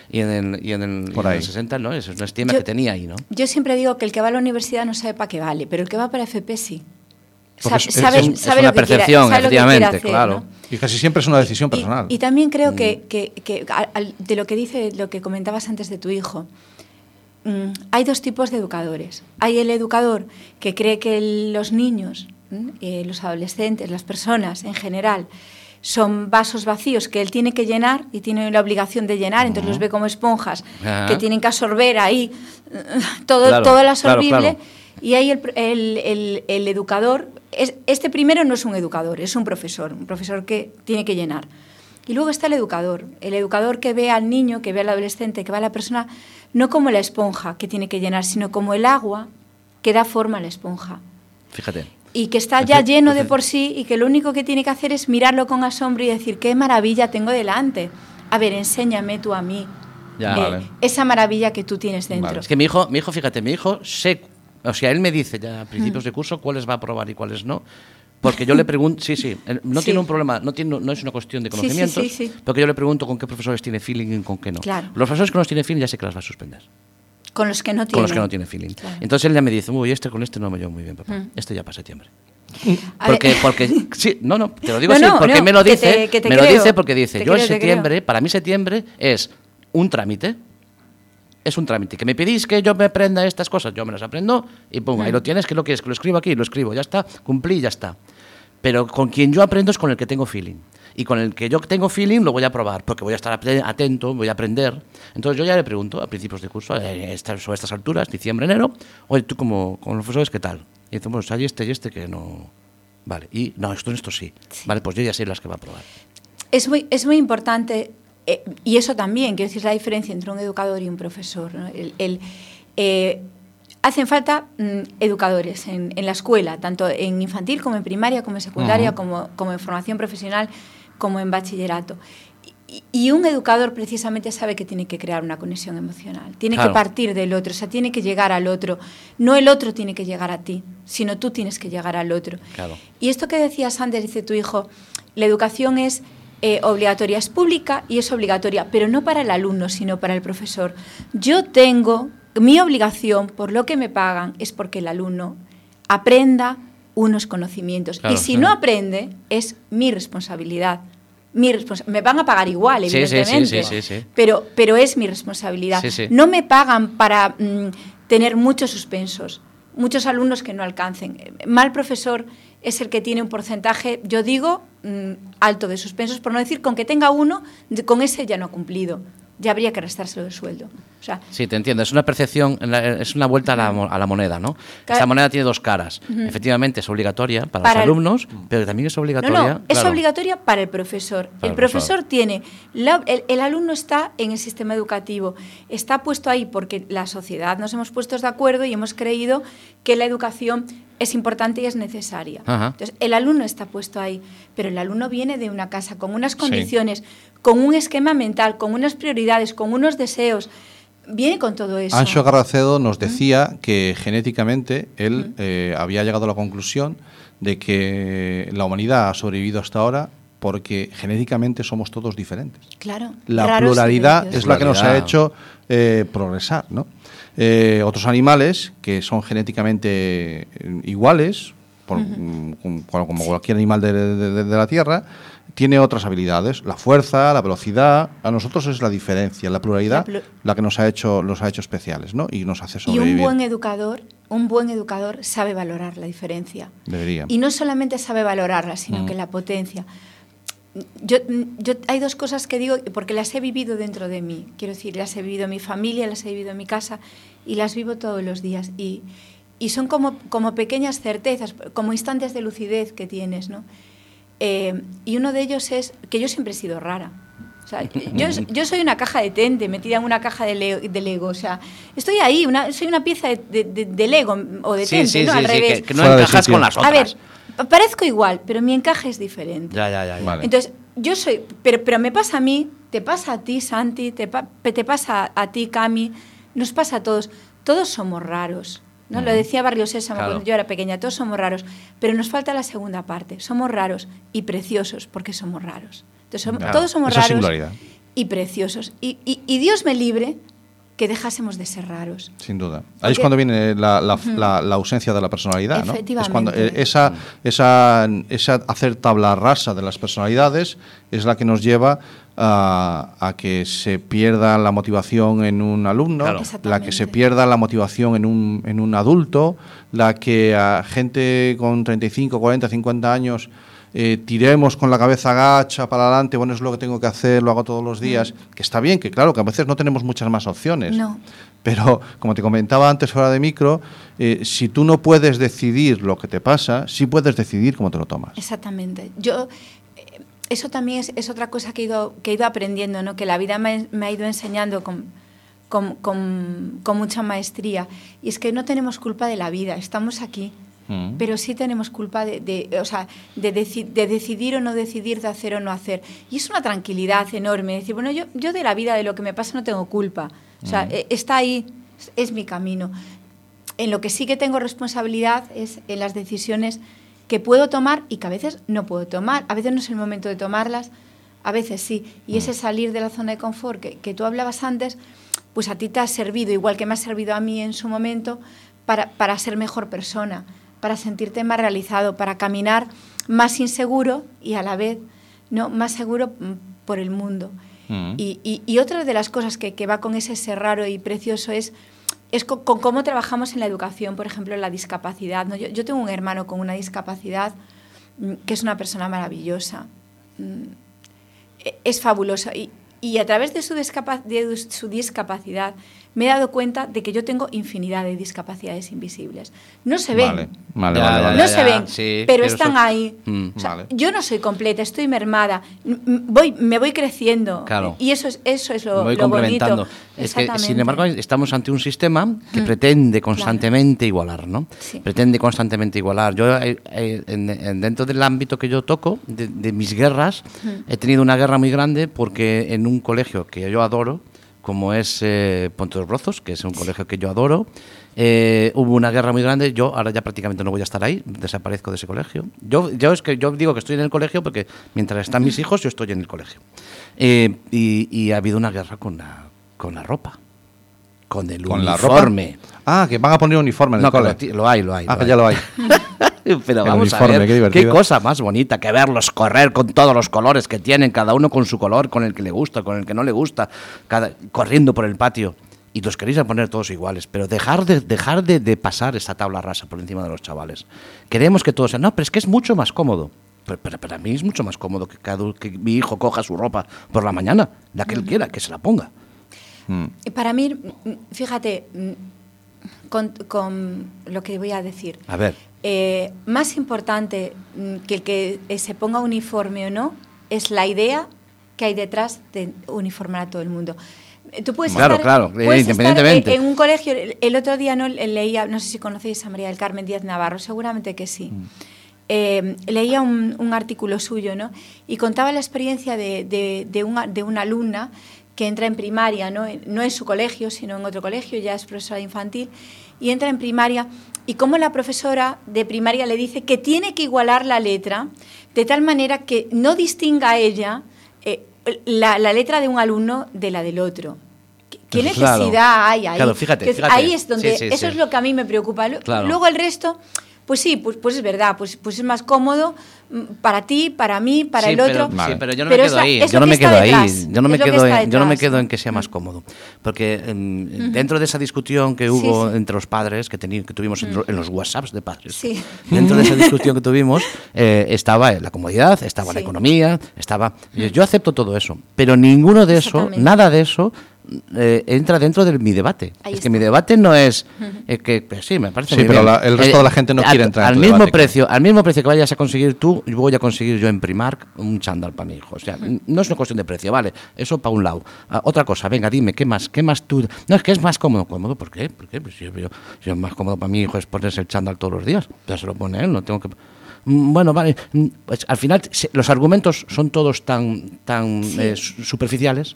y en el, y en el, Por y en el 60, ¿no? Ese es un estigma Yo- que tenía ahí, ¿no? Yo siempre digo que el que va a la universidad no sabe para qué vale, pero el que va para FP sí. Porque Sa- es- sabe, es un- es sabe una que percepción, sabe que quiere efectivamente, hacer, claro. ¿no? Y casi siempre es una decisión Y- personal. Y, también Mm. creo que, que- que al- de lo que dice, lo que comentabas antes de tu hijo, mm, hay dos tipos de educadores. Hay el educador que cree que los niños, mm, eh, los adolescentes, las personas en general, son vasos vacíos que él tiene que llenar y tiene la obligación de llenar, entonces los ve como esponjas que tienen que absorber ahí todo, Claro, todo lo absorbible. claro. Y ahí el, el- el- el educador, es, este primero no es un educador, es un profesor, un profesor que tiene que llenar. Y luego está el educador, el educador que ve al niño, que ve al adolescente, que ve a la persona, no como la esponja que tiene que llenar, sino como el agua que da forma a la esponja. Fíjate. Y que está ya lleno de por sí y que lo único que tiene que hacer es mirarlo con asombro y decir, qué maravilla tengo delante. A ver, enséñame tú a mí Ya. eh, Vale. esa maravilla que tú tienes dentro. Es que mi hijo, mi hijo, fíjate, mi hijo sé, o sea, él me dice ya a principios de curso cuáles va a aprobar y cuáles no. Porque yo le pregunto, sí, sí, no Sí. tiene un problema, no, tiene, no es una cuestión de conocimientos, sí, sí. porque yo le pregunto con qué profesores tiene feeling y con qué no. Claro. Los profesores que no tiene feeling ya sé que las va a suspender. Con los que no tienen. Con los que no tiene feeling. Claro. Entonces él ya me dice, uy, este con este no me llevo muy bien, papá. Mm. Este ya para septiembre. Porque, porque, sí, no, no, te lo digo No, así, no, porque no, me lo que dice, te- que te me lo dice porque dice, Te yo en creo, septiembre, para mí septiembre es un trámite, es un trámite, que me pedís que yo me aprenda estas cosas, yo me las aprendo y pum, ahí lo tienes, que lo quieres, que lo escribo aquí, lo escribo, ya está, cumplí, ya está. Pero con quien yo aprendo es con el que tengo feeling. Y con el que yo tengo feeling lo voy a probar, porque voy a estar ate- atento, voy a aprender. Entonces yo ya le pregunto a principios de curso, eh, sobre estas alturas, diciembre, enero, oye, tú como con los profesores, ¿qué tal? Y decimos, hay este y este que no... Vale, y no, esto, esto sí. Vale, pues yo ya sé las que va a probar. Es muy, es muy importante, eh, y eso también, quiero decir, la diferencia entre un educador y un profesor. ¿no? El, el, eh, hacen falta mm, educadores en, en la escuela, tanto en infantil como en primaria, como en secundaria, como, como en formación profesional, como en bachillerato. Y, y un educador precisamente sabe que tiene que crear una conexión emocional, tiene Claro. que partir del otro, o sea, tiene que llegar al otro. No el otro tiene que llegar a ti, sino tú tienes que llegar al otro. Claro. Y esto que decías antes, dice tu hijo, la educación es eh, obligatoria, es pública y es obligatoria, pero no para el alumno, sino para el profesor. Yo tengo, mi obligación, por lo que me pagan, es porque el alumno aprenda unos conocimientos. Claro, y si claro. no aprende, es mi responsabilidad. Mi me van a pagar igual, evidentemente. sí, sí, sí. Pero, pero es mi responsabilidad. No me pagan para mm, tener muchos suspensos, muchos alumnos que no alcancen. Mal profesor es el que tiene un porcentaje, yo digo, mm, alto de suspensos, por no decir con que tenga uno, con ese ya no ha cumplido. Ya habría que restárselo del sueldo. O sea, Sí, te entiendo. Es una percepción, es una vuelta a la, a la moneda, ¿no? Esta moneda tiene dos caras. Efectivamente, es obligatoria para, Para los el- alumnos, pero también es No, obligatoria. no, es claro. obligatoria para el profesor. Para el profesor tiene, la- el, el alumno está en el sistema educativo, está puesto ahí porque la sociedad nos hemos puesto de acuerdo y hemos creído que la educación es importante y es necesaria. Ajá. Entonces, el alumno está puesto ahí, pero el alumno viene de una casa con unas condiciones, con un esquema mental, con unas prioridades, con unos deseos, viene con todo eso. Ancho Garracedo nos decía que genéticamente él eh, había llegado a la conclusión de que la humanidad ha sobrevivido hasta ahora porque genéticamente somos todos diferentes. Claro. La pluralidad es la que nos ha hecho eh, progresar. ¿no? Eh, otros animales que son genéticamente eh, iguales, por- mm, como, como cualquier animal de, de- de- de la Tierra, tiene otras habilidades. La fuerza, la velocidad. A nosotros es la diferencia, la pluralidad, La plu- la que nos ha hecho, los ha hecho especiales ¿no? y nos hace Y sobrevivir. un buen educador, un buen educador sabe valorar la diferencia. Debería. Y no solamente sabe valorarla, sino Mm. que la potencia. Yo, yo, hay dos cosas que digo porque las he vivido dentro de mí. Quiero decir, las he vivido en mi familia, las he vivido en mi casa y las vivo todos los días. Y, y son como, como pequeñas certezas, como instantes de lucidez que tienes, ¿no? Eh, y uno de ellos es que yo siempre he sido rara. O sea, yo, yo soy una caja de tente metida en una caja de, le- de Lego. O sea, estoy ahí, una, soy una pieza de, de- de- Lego o de Sí, tente, sí, ¿no? sí, Al sí, revés. que, que no encajas con las otras. A ver, parezco igual, pero mi encaje es diferente. Ya, ya, ya. ya. Vale. Entonces, yo soy, pero, pero me pasa a mí, te pasa a ti, Santi, te, pa- te pasa a ti, Cami, nos pasa a todos. Todos somos raros. ¿no? Lo decía Barrio Sésamo Claro. cuando yo era pequeña, todos somos raros, pero nos falta la segunda parte. Somos raros y preciosos porque somos raros. Entonces, somos- Claro, todos somos esa raros y preciosos. Y, y- y Dios me libre que dejásemos de ser raros. Sin duda. Ahí es cuando viene la, la- la- la ausencia de la personalidad, ¿no? Es cuando eh, esa, esa, esa hacer tabla rasa de las personalidades es la que nos lleva a, a que se pierda la motivación en un alumno, Claro. la que se pierda la motivación en un, en un adulto, la que a gente con 35, 40, 50 años eh, tiremos con la cabeza agacha para adelante, bueno, es lo que tengo que hacer, lo hago todos los días, que está bien, que claro, que a veces no tenemos muchas más opciones. No. Pero, como te comentaba antes fuera de micro, eh, si tú no puedes decidir lo que te pasa, sí puedes decidir cómo te lo tomas. Exactamente. Yo, eh, eso también es, es otra cosa que he ido, que he ido aprendiendo, ¿no? que la vida me, me ha ido enseñando con, con, con- con mucha maestría. Y es que no tenemos culpa de la vida, estamos aquí. Mm. Pero sí tenemos culpa de, de- o sea, de, deci- de decidir o no decidir, de hacer o no hacer. Y es una tranquilidad enorme. Decir, bueno, yo, yo de la vida, de lo que me pasa, no tengo culpa. O sea, eh, está ahí, es- es mi camino. En lo que sí que tengo responsabilidad es en las decisiones que puedo tomar y que a veces no puedo tomar. A veces no es el momento de tomarlas, a veces sí. Y ese salir de la zona de confort que, que tú hablabas antes, pues a ti te ha servido, igual que me ha servido a mí en su momento, para, para ser mejor persona, para sentirte más realizado, para caminar más inseguro y a la vez no más seguro mm, por el mundo. Mm. Y, y- y otra de las cosas que, que va con ese ser raro y precioso es, es co- con, cómo trabajamos en la educación, por ejemplo, en la discapacidad. ¿no? Yo, yo tengo un hermano con una discapacidad mm, que es una persona maravillosa. E- Es fabulosa. Y, y a través de su, discapa- de su discapacidad me he dado cuenta de que yo tengo infinidad de discapacidades invisibles. No se ven. Vale, vale, Ya, vale, ya, vale. No ya, se ven, sí, pero pero están eso- ahí. Mm. O sea, Vale. Yo no soy completa, estoy mermada. M- m- Voy, me voy creciendo. Claro. Y eso es, eso es lo, Me voy lo bonito. complementando. Es que, sin embargo, estamos ante un sistema que pretende constantemente igualar, ¿no? Sí. Pretende constantemente igualar. Yo, eh, eh, en- en- dentro del ámbito que yo toco, de, de mis guerras, he tenido una guerra muy grande porque en un colegio que yo adoro, como es eh, Ponte los Brozos, que es un colegio que yo adoro, eh, hubo una guerra muy grande. Yo ahora ya prácticamente no voy a estar ahí, desaparezco de ese colegio. Yo, yo es que yo digo que estoy en el colegio porque mientras están mis hijos, yo estoy en el colegio. Eh, y, y ha habido una guerra con la, con la ropa, con el ¿Con la uniforme. ropa? Ah, que van a poner uniforme en No, el cole. lo, hay, lo hay. Ah, lo que hay. ya lo hay. Pero vamos uniforme, a ver, qué cosa más bonita que verlos correr con todos los colores que tienen, cada uno con su color, con el que le gusta, con el que no le gusta, cada, corriendo por el patio. Y los queréis poner todos iguales, pero dejar de, dejar de, de pasar esa tabla rasa por encima de los chavales. Queremos que todos sean, no, pero es que es mucho más cómodo. Pero, pero para mí es mucho más cómodo que, cada, que mi hijo coja su ropa por la mañana, la que él quiera, que se la ponga. Mm. Para mí, mm, fíjate, mm, con, con lo que voy a decir. A ver. Eh, más importante mm, que el que eh, se ponga uniforme o no es la idea que hay detrás de uniformar a todo el mundo. Eh, Tú puedes Claro, estar, claro, eh, puedes estar independientemente. en un colegio, el, otro día no Le- leía, no sé si conocéis a María del Carmen Díaz Navarro, seguramente que sí. Eh, leía un, un artículo suyo, ¿no? Y contaba la experiencia de, de, de una, de una alumna que entra en primaria, ¿no? En- no en su colegio, sino en otro colegio, ya es profesora infantil, y entra en primaria, y como la profesora de primaria le dice que tiene que igualar la letra, de tal manera que no distinga a ella eh, la, la letra de un alumno de la del otro. ¿Qué- ¿Qué Pues claro. necesidad hay ahí? Claro, fíjate. Ahí es donde, Sí, sí, eso sí. es lo que a mí me preocupa. Claro. Luego el resto, pues sí, pues, pues es verdad, pues, pues es más cómodo mm, para ti, para mí, para Sí, el otro. Pero, sí, pero yo no Pero me es quedo ahí. Yo lo no que me está quedo ahí. detrás, Yo no me es quedo, en, yo no me quedo en que sea más cómodo. Porque em, dentro de esa discusión que hubo sí. entre los padres, que, que tuvimos en, lo- en los WhatsApps de padres, Sí. dentro de esa discusión que tuvimos, eh, estaba la comodidad, estaba la economía, estaba. Yo acepto todo eso. Pero ninguno de eso, nada de eso, eh, entra dentro de mi debate. Ahí es que mi debate no es eh, que pues sí, me parece Sí, muy pero bien. la- el resto de la gente no al- quiere entrar en al tu mismo debate, precio, al mismo precio que vayas a conseguir tú, yo voy a conseguir yo en Primark un chándal para mi hijo. O sea, no es una cuestión de precio, vale, eso para un lado. Ah, otra cosa, venga, dime, ¿qué más? ¿Qué más tú? No, es que es más cómodo, cómodo, ¿por qué? ¿Por qué? Pues si yo, yo- si es más cómodo para mi hijo es ponerse el chándal todos los días. Ya se lo pone él, no tengo que Mm, Bueno, vale. mm, pues al final se- los argumentos son todos tan, tan Sí. eh, su- superficiales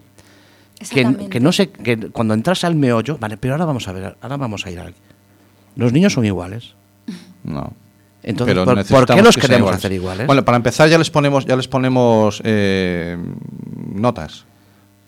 que, que no sé, que cuando entras al meollo, vale, pero ahora vamos a ver, ahora vamos a ir al... Los niños son iguales. No. Entonces, Pero ¿por, por qué los que sean queremos iguales. hacer iguales? Bueno, para empezar ya les ponemos, ya les ponemos eh, notas.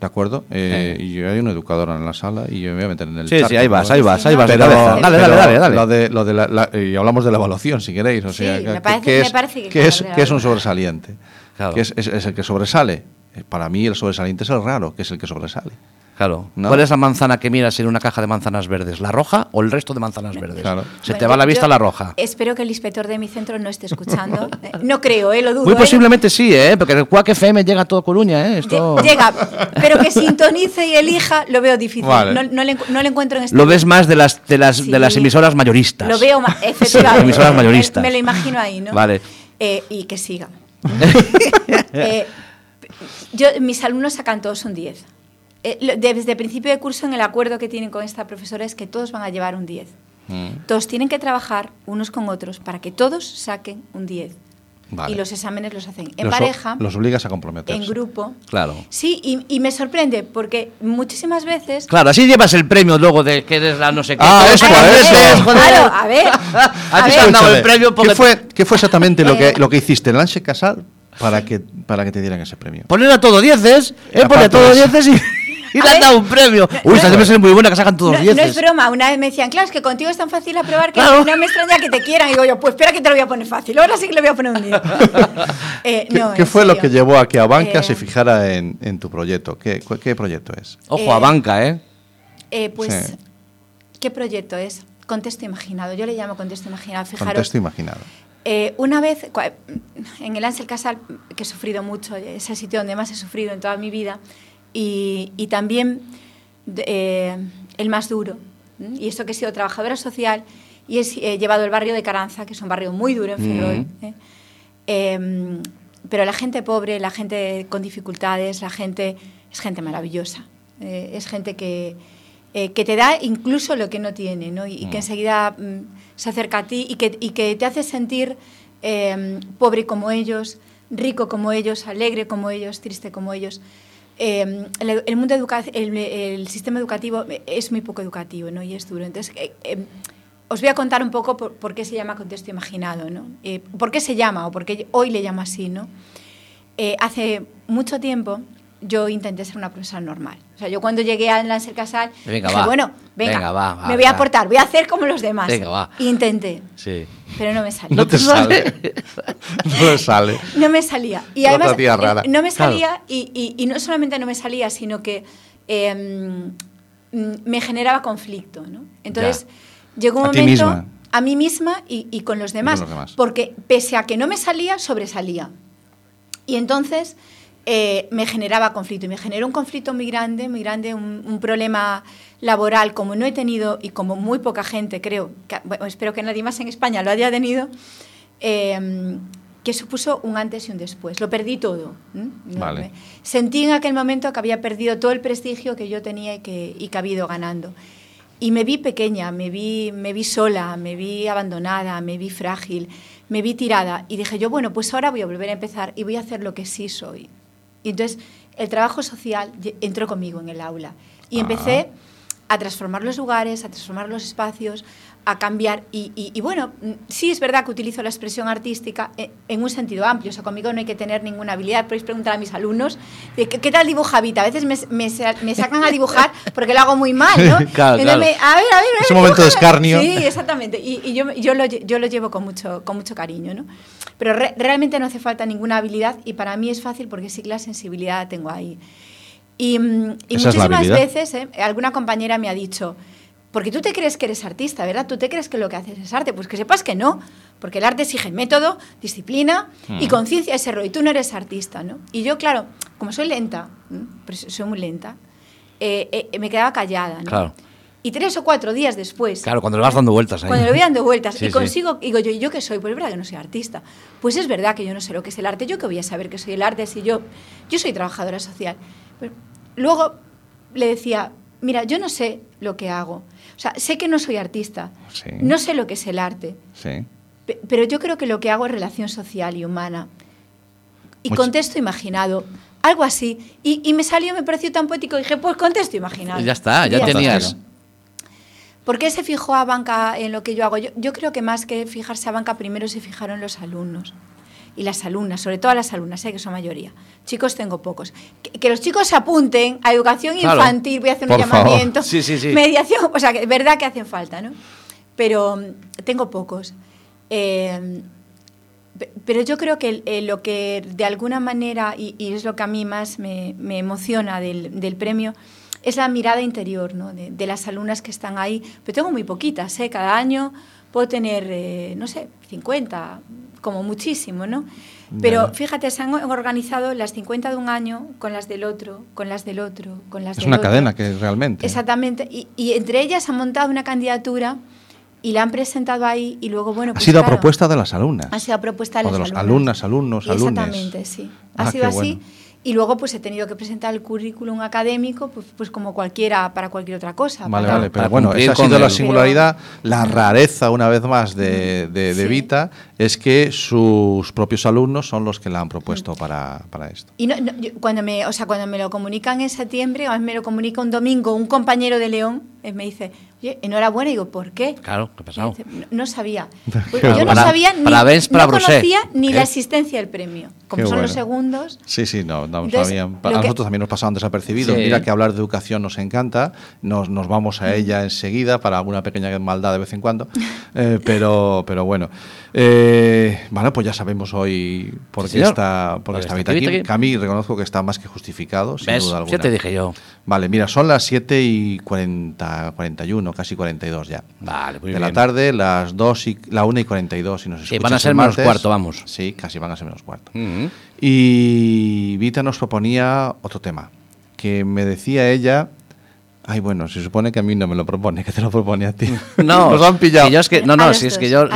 ¿De acuerdo? Eh, Y yo hay una educadora en la sala y yo me voy a meter en el Sí, charco, sí, ahí vas, ahí vas, ahí vas. Pero- dale, dale, pero dale, dale. Lo de, lo de la, la- y hablamos de la evaluación, si queréis. O Sí, sea, me ¿qué- parece- qué me es, parece que que es, qué es un sobresaliente? Claro. ¿Qué es, es- es el que sobresale? Eh, Para mí el sobresaliente es el raro, que es el que sobresale. Claro. ¿No? ¿Cuál es la manzana que miras en una caja de manzanas verdes? ¿La roja o el resto de manzanas verdes? Claro. Se Bueno, te va la vista yo la roja. Espero que el inspector de mi centro no esté escuchando. Eh, no creo, eh, lo dudo. Muy eh. posiblemente sí, ¿eh? Porque el Quack FM llega a todo Coruña, ¿eh? Esto... Lle- Llega, pero que sintonice y elija lo veo difícil. Vale. No, no le, encu- no le encuentro en este Lo ves más de las, de las, Sí. de las emisoras mayoristas. Lo veo más, Sí, efectivamente. emisoras Me- mayoristas. Me, lo imagino ahí, ¿no? Vale. Eh, y que siga. Eh, yo, mis alumnos sacan todos un 10. Eh, desde el principio de curso, en el acuerdo que tienen con esta profesora, es que todos van a llevar un 10. Mm. Todos tienen que trabajar unos con otros para que todos saquen un 10. Vale. Y los exámenes los hacen en Los pareja, Los obligas a comprometerse. en grupo. Claro. Sí, y, y me sorprende porque muchísimas veces Claro, así llevas el premio luego de que eres la no sé qué. Ah, eso, eso, ver, claro, a ver, A a ti te ver. han dado el premio porque ¿Qué fue, qué fue exactamente lo que, lo que hiciste en Lanche Casal para que, para que te dieran ese premio? Poner a todo dieces, ¿eh? Poner a todo dieces y, y le han dado un premio. Uy, esta debe ser muy buena que sacan todos No, no dieces. es broma, una vez me decían, claro, es que contigo es tan fácil aprobar que Claro. no me extraña que te quieran. Y digo yo, pues espera que te lo voy a poner fácil, ahora sí que le voy a poner un 10. Eh, ¿Qué, no, fue lo que llevó a que Abanca Eh, se fijara en, en tu proyecto? ¿Qué, qué proyecto es? Ojo a Eh, banca, ¿eh? Eh, pues, Sí. ¿qué proyecto es? Contexto imaginado. Yo le llamo contexto imaginado. Fijaros, Contexto imaginado. Eh, una vez, en el Ansel Casal, que he sufrido mucho, es el sitio donde más he sufrido en toda mi vida, y, y también eh, el más duro. Y esto que he sido trabajadora social y he, llevado el barrio de Caranza, que es un barrio muy duro en Ferrol. ¿eh? Em, pero la gente pobre, la gente con dificultades, la gente es gente maravillosa. Eh, es gente que, eh, que te da incluso lo que no tiene, ¿no? Y, y que enseguida mm, se acerca a ti y que, y que te hace sentir eh, pobre como ellos, rico como ellos, alegre como ellos, triste como ellos. Eh, el, mundo educa el, sistema educativo es muy poco educativo ¿no? y es duro. Entonces, eh, eh, os voy a contar un poco por, por, qué se llama contexto imaginado, ¿no? Eh, por qué se llama o por qué hoy le llama así. ¿no? Eh, hace mucho tiempo yo intenté ser una profesora normal. O sea, yo cuando llegué a Lancer Casal, Venga, dije, va. bueno, venga, Venga, va, va, me voy a aportar, voy a hacer como los demás. Venga, va. Intenté, Sí. pero no me salió. No te sale. no le sale. No me salía. Y además, tía eh, rara. no me Claro. salía, y, y- y no solamente no me salía, sino que eh, mm, me generaba conflicto. ¿no? Entonces, llegó un A ti momento misma. a mí misma y, y con los demás, los demás. porque pese a que no me salía, sobresalía. Y entonces eh, me generaba conflicto, y me generó un conflicto muy grande, muy grande, un, un problema laboral como no he tenido y como muy poca gente, creo, que- bueno, espero que nadie más en España lo haya tenido, eh, que supuso un antes y un después. Lo perdí todo. Vale. Sentí en aquel momento que había perdido todo el prestigio que yo tenía y que, y que había ido ganando. Y me vi pequeña, me vi, me vi sola, me vi abandonada, me vi frágil, me vi tirada. Y dije yo, bueno, pues ahora voy a volver a empezar y voy a hacer lo que sí soy. Y entonces el trabajo social entró conmigo en el aula. Y Ah. empecé a transformar los lugares, a transformar los espacios, a cambiar. Y, y- y bueno, mm, sí es verdad que utilizo la expresión artística en, en un sentido amplio. O sea, conmigo no hay que tener ninguna habilidad. Podéis preguntar a mis alumnos, de, ¿qué, qué tal dibuja Vita? A veces me, me me sacan a dibujar porque lo hago muy mal, ¿no? Claro, claro. me- a ver, a ver, Es un momento de escarnio. Sí, exactamente. Y, y yo, yo, lo, yo lo llevo con mucho, con mucho cariño, ¿no? Pero re- realmente no hace falta ninguna habilidad y para mí es fácil porque sí que la sensibilidad tengo ahí. Y, mm, muchísimas veces eh, alguna compañera me ha dicho, porque tú te crees que eres artista, ¿verdad? Tú te crees que lo que haces es arte. Pues que sepas que no, porque el arte exige método, disciplina y Mm. conciencia de ese rol. Y tú no eres artista, ¿no? Y yo, claro, como soy lenta, pero soy muy lenta, eh, eh, me quedaba callada. ¿no? Claro. Y tres o cuatro días después, Claro, cuando le vas dando vueltas ahí. cuando le voy dando vueltas Sí, y sí. consigo, digo yo, ¿y yo qué soy? Pues es verdad que no soy artista. Pues es verdad que yo no sé lo que es el arte. Yo que voy a saber que soy el arte si yo, yo soy trabajadora social. Pero luego le decía, mira, yo no sé lo que hago. O sea, sé que no soy artista. Sí. No sé lo que es el arte. Sí. Pero yo creo que lo que hago es relación social y humana. Y Mucho- contexto imaginado. Algo así. Y, y me salió, me pareció tan poético. Dije, pues contexto imaginado. Ya está, ya tenías. está. ¿Por qué se fijó a banca en lo que yo hago? Yo, yo creo que más que fijarse a banca, primero se fijaron los alumnos y las alumnas, sobre todo las alumnas, sé que son mayoría. Chicos tengo pocos. Que, que los chicos se apunten a educación Claro. infantil, voy a hacer un favor. llamamiento. Sí, sí, sí. Mediación, o sea, que es verdad que hacen falta, ¿no? Pero mm, tengo pocos. Eh, pe- pero yo creo que eh, lo que de alguna manera, y, y es lo que a mí más me, me emociona del, del premio, es la mirada interior ¿no? de, de las alumnas que están ahí. Pero tengo muy poquitas, ¿eh? cada año puedo tener, eh, no sé, 50, como muchísimo, ¿no? Pero fíjate, se han organizado las 50 de un año con las del otro, con las del otro, con las Es del una otro. cadena que realmente. Exactamente. Y, y entre ellas han montado una candidatura y la han presentado ahí y luego, bueno, Ha pues sido a propuesta de las alumnas. Ha sido a propuesta de O de las los alumnas. alumnas, alumnos, alumnes. Exactamente, sí. Ha Ah, sido así. bueno. Y luego pues he tenido que presentar el currículum académico, pues, pues como cualquiera, para cualquier otra cosa. Vale, para- vale, pero bueno, esa ha sido la singularidad, la rareza una vez más de, de, de Sí. Vita, es que sus propios alumnos son los que la han propuesto para, para esto. Y no, no, yo- cuando, me, o sea, cuando me lo comunican en septiembre, o me lo comunica un domingo un compañero de León, me dice, oye, enhorabuena, y digo, ¿por qué? Claro, ¿qué ha pasado? Dice, No, no sabía. Pues yo no bueno. sabía ni, para no conocía ni la ¿Eh? existencia del premio. Como Qué son los segundos, Sí, sí, no, no Entonces, sabían. A que- nosotros también nos pasaban desapercibidos. Sí. Mira que hablar de educación nos encanta, nos, nos vamos a ella enseguida para alguna pequeña maldad de vez en cuando, Eh, pero, pero bueno. Eh, bueno, pues ya sabemos hoy por qué está, por está qué Vita está aquí. Vita aquí. Que a mí reconozco que está más que justificado, sin ¿Ves? duda Ya alguna. te dije yo. Vale, mira, son las 7 y 40, 41, casi 42 ya. Vale, muy de bien. la tarde, las 2 y la 1 y 42, si nos Sí, escuchas van a ser menos martes. cuarto, vamos. Sí, casi van a ser menos cuarto. Mm. Y Vita nos proponía otro tema, que me decía ella, ay bueno, se supone que a mí no me lo propone, que te lo propone a ti. No, nos han pillado. que yo es que, no, no, si es que yo,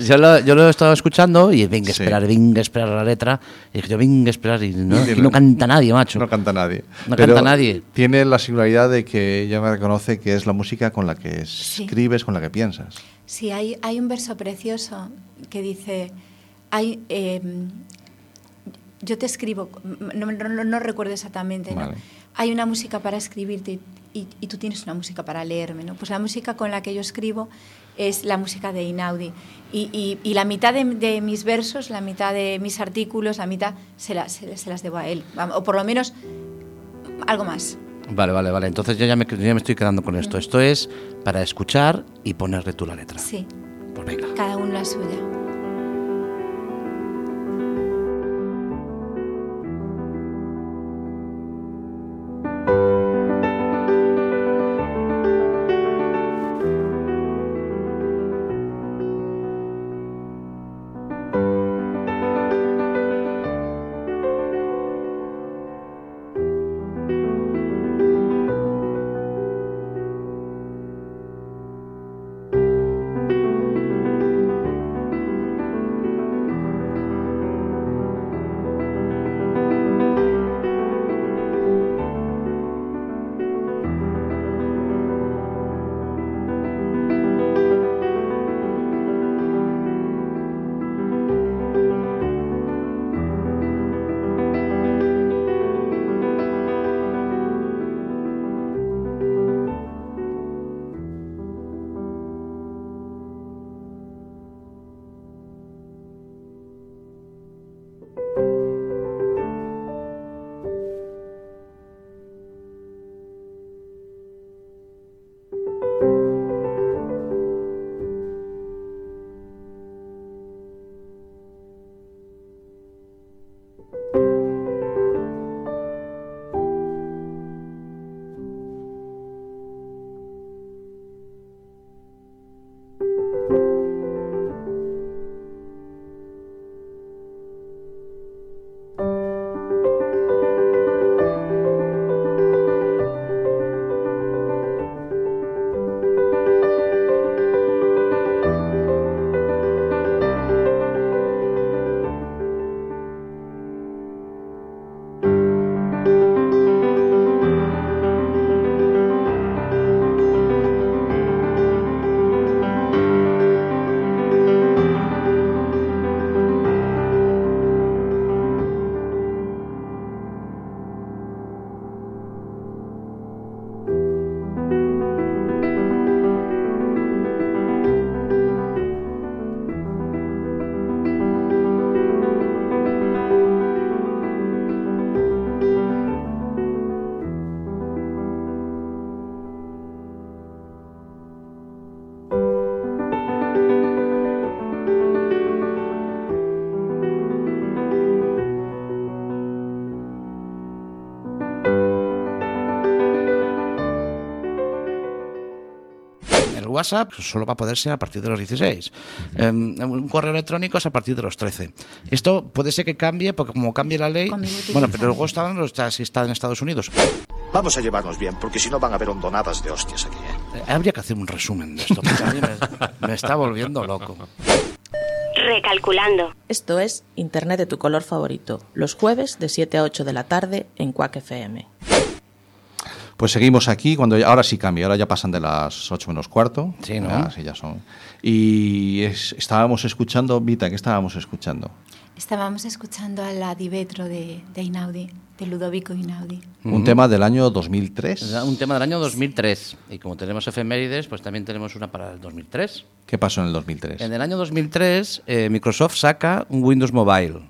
yo, lo, yo lo he estado escuchando y venga a Sí. esperar, venga a esperar la letra. Y dije yo, venga a esperar y no, Sí, y no canta nadie, macho. No canta nadie. No Pero canta nadie. Tiene la singularidad de que ella me reconoce que es la música con la que escribes, con la que piensas. Sí, hay, hay un verso precioso que dice, hay, eh, yo te escribo, no, no- no- no recuerdo exactamente, hay una música para escribirte y, y tú tienes una música para leerme. ¿no? Pues la música con la que yo escribo es la música de Inaudi. Y, y- y la mitad de, de mis versos, la mitad de mis artículos, la mitad se, la- se- se las debo a él. O por lo menos algo más. Vale, vale, vale. Entonces yo ya me, yo ya me estoy quedando con esto. Esto es para escuchar y ponerle tú la letra. Sí, Pues venga. cada uno la suya. WhatsApp solo va a poder ser a partir de los 16. Eh, un correo electrónico es a partir de los 13. Esto puede ser que cambie, porque como cambie la ley. Bueno, pero luego está, está, si está en Estados Unidos. Vamos a llevarnos bien, porque si no van a haber hondonadas de hostias aquí. ¿eh? Eh, Habría que hacer un resumen de esto, porque a mí me, me está volviendo loco. Recalculando. Esto es Internet de tu color favorito, los jueves de 7 a 8 de la tarde en Quack FM. Pues seguimos aquí, cuando ya- ahora sí cambia, ahora ya pasan de las 8 menos cuarto. Sí, ¿no? Ya, sí, ya son. Y es- estábamos escuchando, Vita, ¿qué estábamos escuchando? Estábamos escuchando a la Divetro de, de Inaudi, de Ludovico Inaudi. Un tema del año 2003. Es Un tema del año 2003. Y como tenemos efemérides, pues también tenemos una para el 2003. ¿Qué pasó en el 2003? En el año 2003, eh, Microsoft saca un Windows Mobile.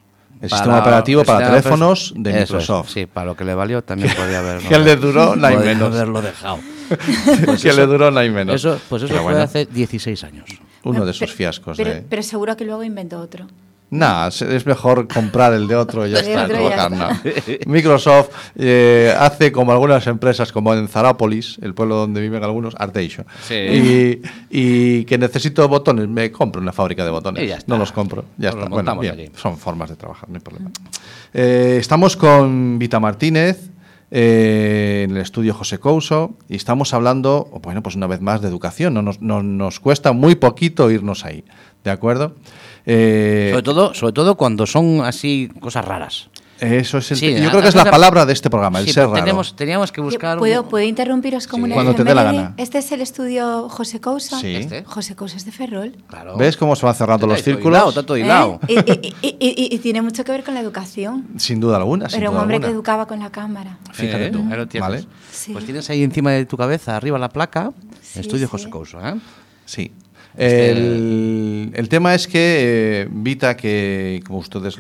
El sistema operativo para sistema teléfonos de Eso Microsoft. es, sí, para lo que le valió también podría haberlo. Que le duró, no hay podría menos. haberlo dejado. que le duró no hay menos. Eso, pues eso Pero fue bueno, hace 16 años. Uno de Pero- esos fiascos. Pero, de... pero seguro que luego inventó otro. Nah, se- es mejor comprar el de otro y ya está. ya. Microsoft eh, hace como algunas empresas, como en Zarápolis, el pueblo donde viven algunos, Arteixo. Sí. Y, y que necesito botones, me compro una fábrica de botones. Y ya está. No los compro, ya Nos lo está. Bueno, montamos bien, allí. son formas de trabajar, no hay problema. Eh, estamos con Vita Martínez. eh, en el estudio José Couso y estamos hablando, bueno, pues una vez más de educación. No nos, no- nos cuesta muy poquito irnos ahí, ¿de acuerdo? Eh, Sobre todo, sobre todo cuando son así cosas raras. Eso es el- Sí, yo creo que es la palabra de este programa, el Sí, ser pero raro. tenemos, teníamos que buscar. ¿Puedo, un- ¿Puedo interrumpiros como una Cuando te dé la gana. Este es el estudio José Cousa. Sí. Este. José Cousa es de Ferrol. Claro. ¿Ves cómo se van cerrando los círculos? todo hilado. ¿Eh? Y, y- y- y- y tiene mucho que ver con la educación. Sin duda alguna. sin Pero un duda hombre que alguna. educaba con la cámara. Fíjate Eh, tú. ahí lo tienes. ¿Vale? Sí. Pues tienes ahí encima de tu cabeza, arriba la placa, Sí, Estudio sí. José Couso, ¿eh? Sí. El, el tema es que eh, Vita, que como ustedes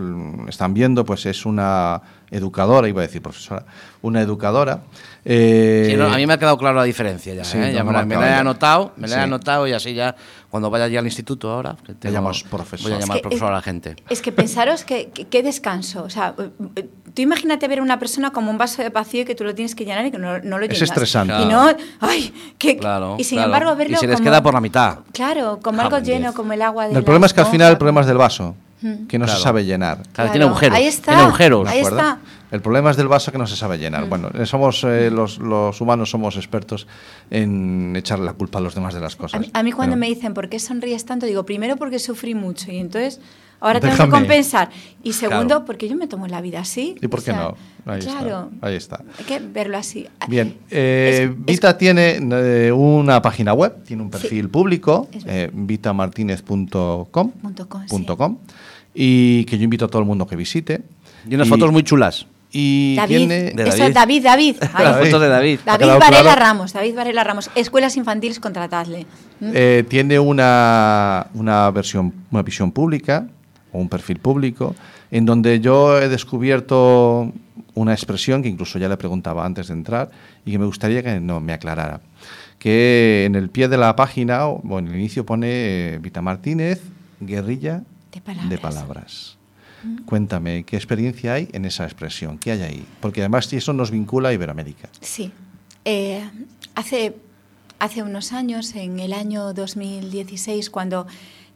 están viendo, pues es una educadora, iba a decir profesora, una educadora. eh, Sí, no, a mí me ha quedado claro la diferencia ya. Sí, ¿eh? Ya me, la, me he ya. anotado, me la he anotado y así ya cuando vaya allí al instituto ahora, que tengo- llamas profesor. voy a Es llamar que- profesor a la gente. Es que pensaros que, qué descanso. O sea, eh, tú imagínate ver a una persona como un vaso de vacío y que tú lo tienes que llenar y que no, no lo Es llenas. estresante. Y no, ay, que, Claro, y sin claro. embargo verlo Y se les como- queda por la mitad. Claro, como Ah, algo lleno, como el agua de el problema es que al final el problema es del vaso, que no Claro. se sabe llenar. Claro, Claro, tiene agujeros. ahí está, Tiene agujeros. ¿De Ahí está. El problema es del vaso que no se sabe llenar. Bueno, eh, somos eh, los, los humanos somos expertos en echarle la culpa a los demás de las cosas. A mí, a mí cuando Pero- me dicen, ¿por qué sonríes tanto? Digo, primero porque sufrí mucho y entonces ahora tengo que compensar. Y segundo, Claro. porque yo me tomo la vida así. ¿Y por O qué sea, no? Ahí claro, está. Ahí está. hay que verlo así. Bien, eh, Es- es- Vita tiene eh, una página web, tiene un Sí. perfil público, eh, vitamartinez.com sí. y que yo invito a todo el mundo que visite. Y unas fotos muy chulas. Y David, tiene... De eso David. es David, David. Fotos de David. ¿Ha David Varela claro? Ramos, David Varela Ramos. Escuelas infantiles, contratadle. ¿Mm? Eh, tiene una, una versión, una visión pública o un perfil público en donde yo he descubierto una expresión que incluso ya le preguntaba antes de entrar y que me gustaría que no me aclarara. Que en el pie de la página o en el inicio pone eh, Vita Martínez, guerrilla De palabras. de palabras. Cuéntame, ¿qué experiencia hay en esa expresión? ¿Qué hay ahí? Porque además eso nos vincula a Iberoamérica. Sí. Eh, hace, hace unos años, en el año 2016, cuando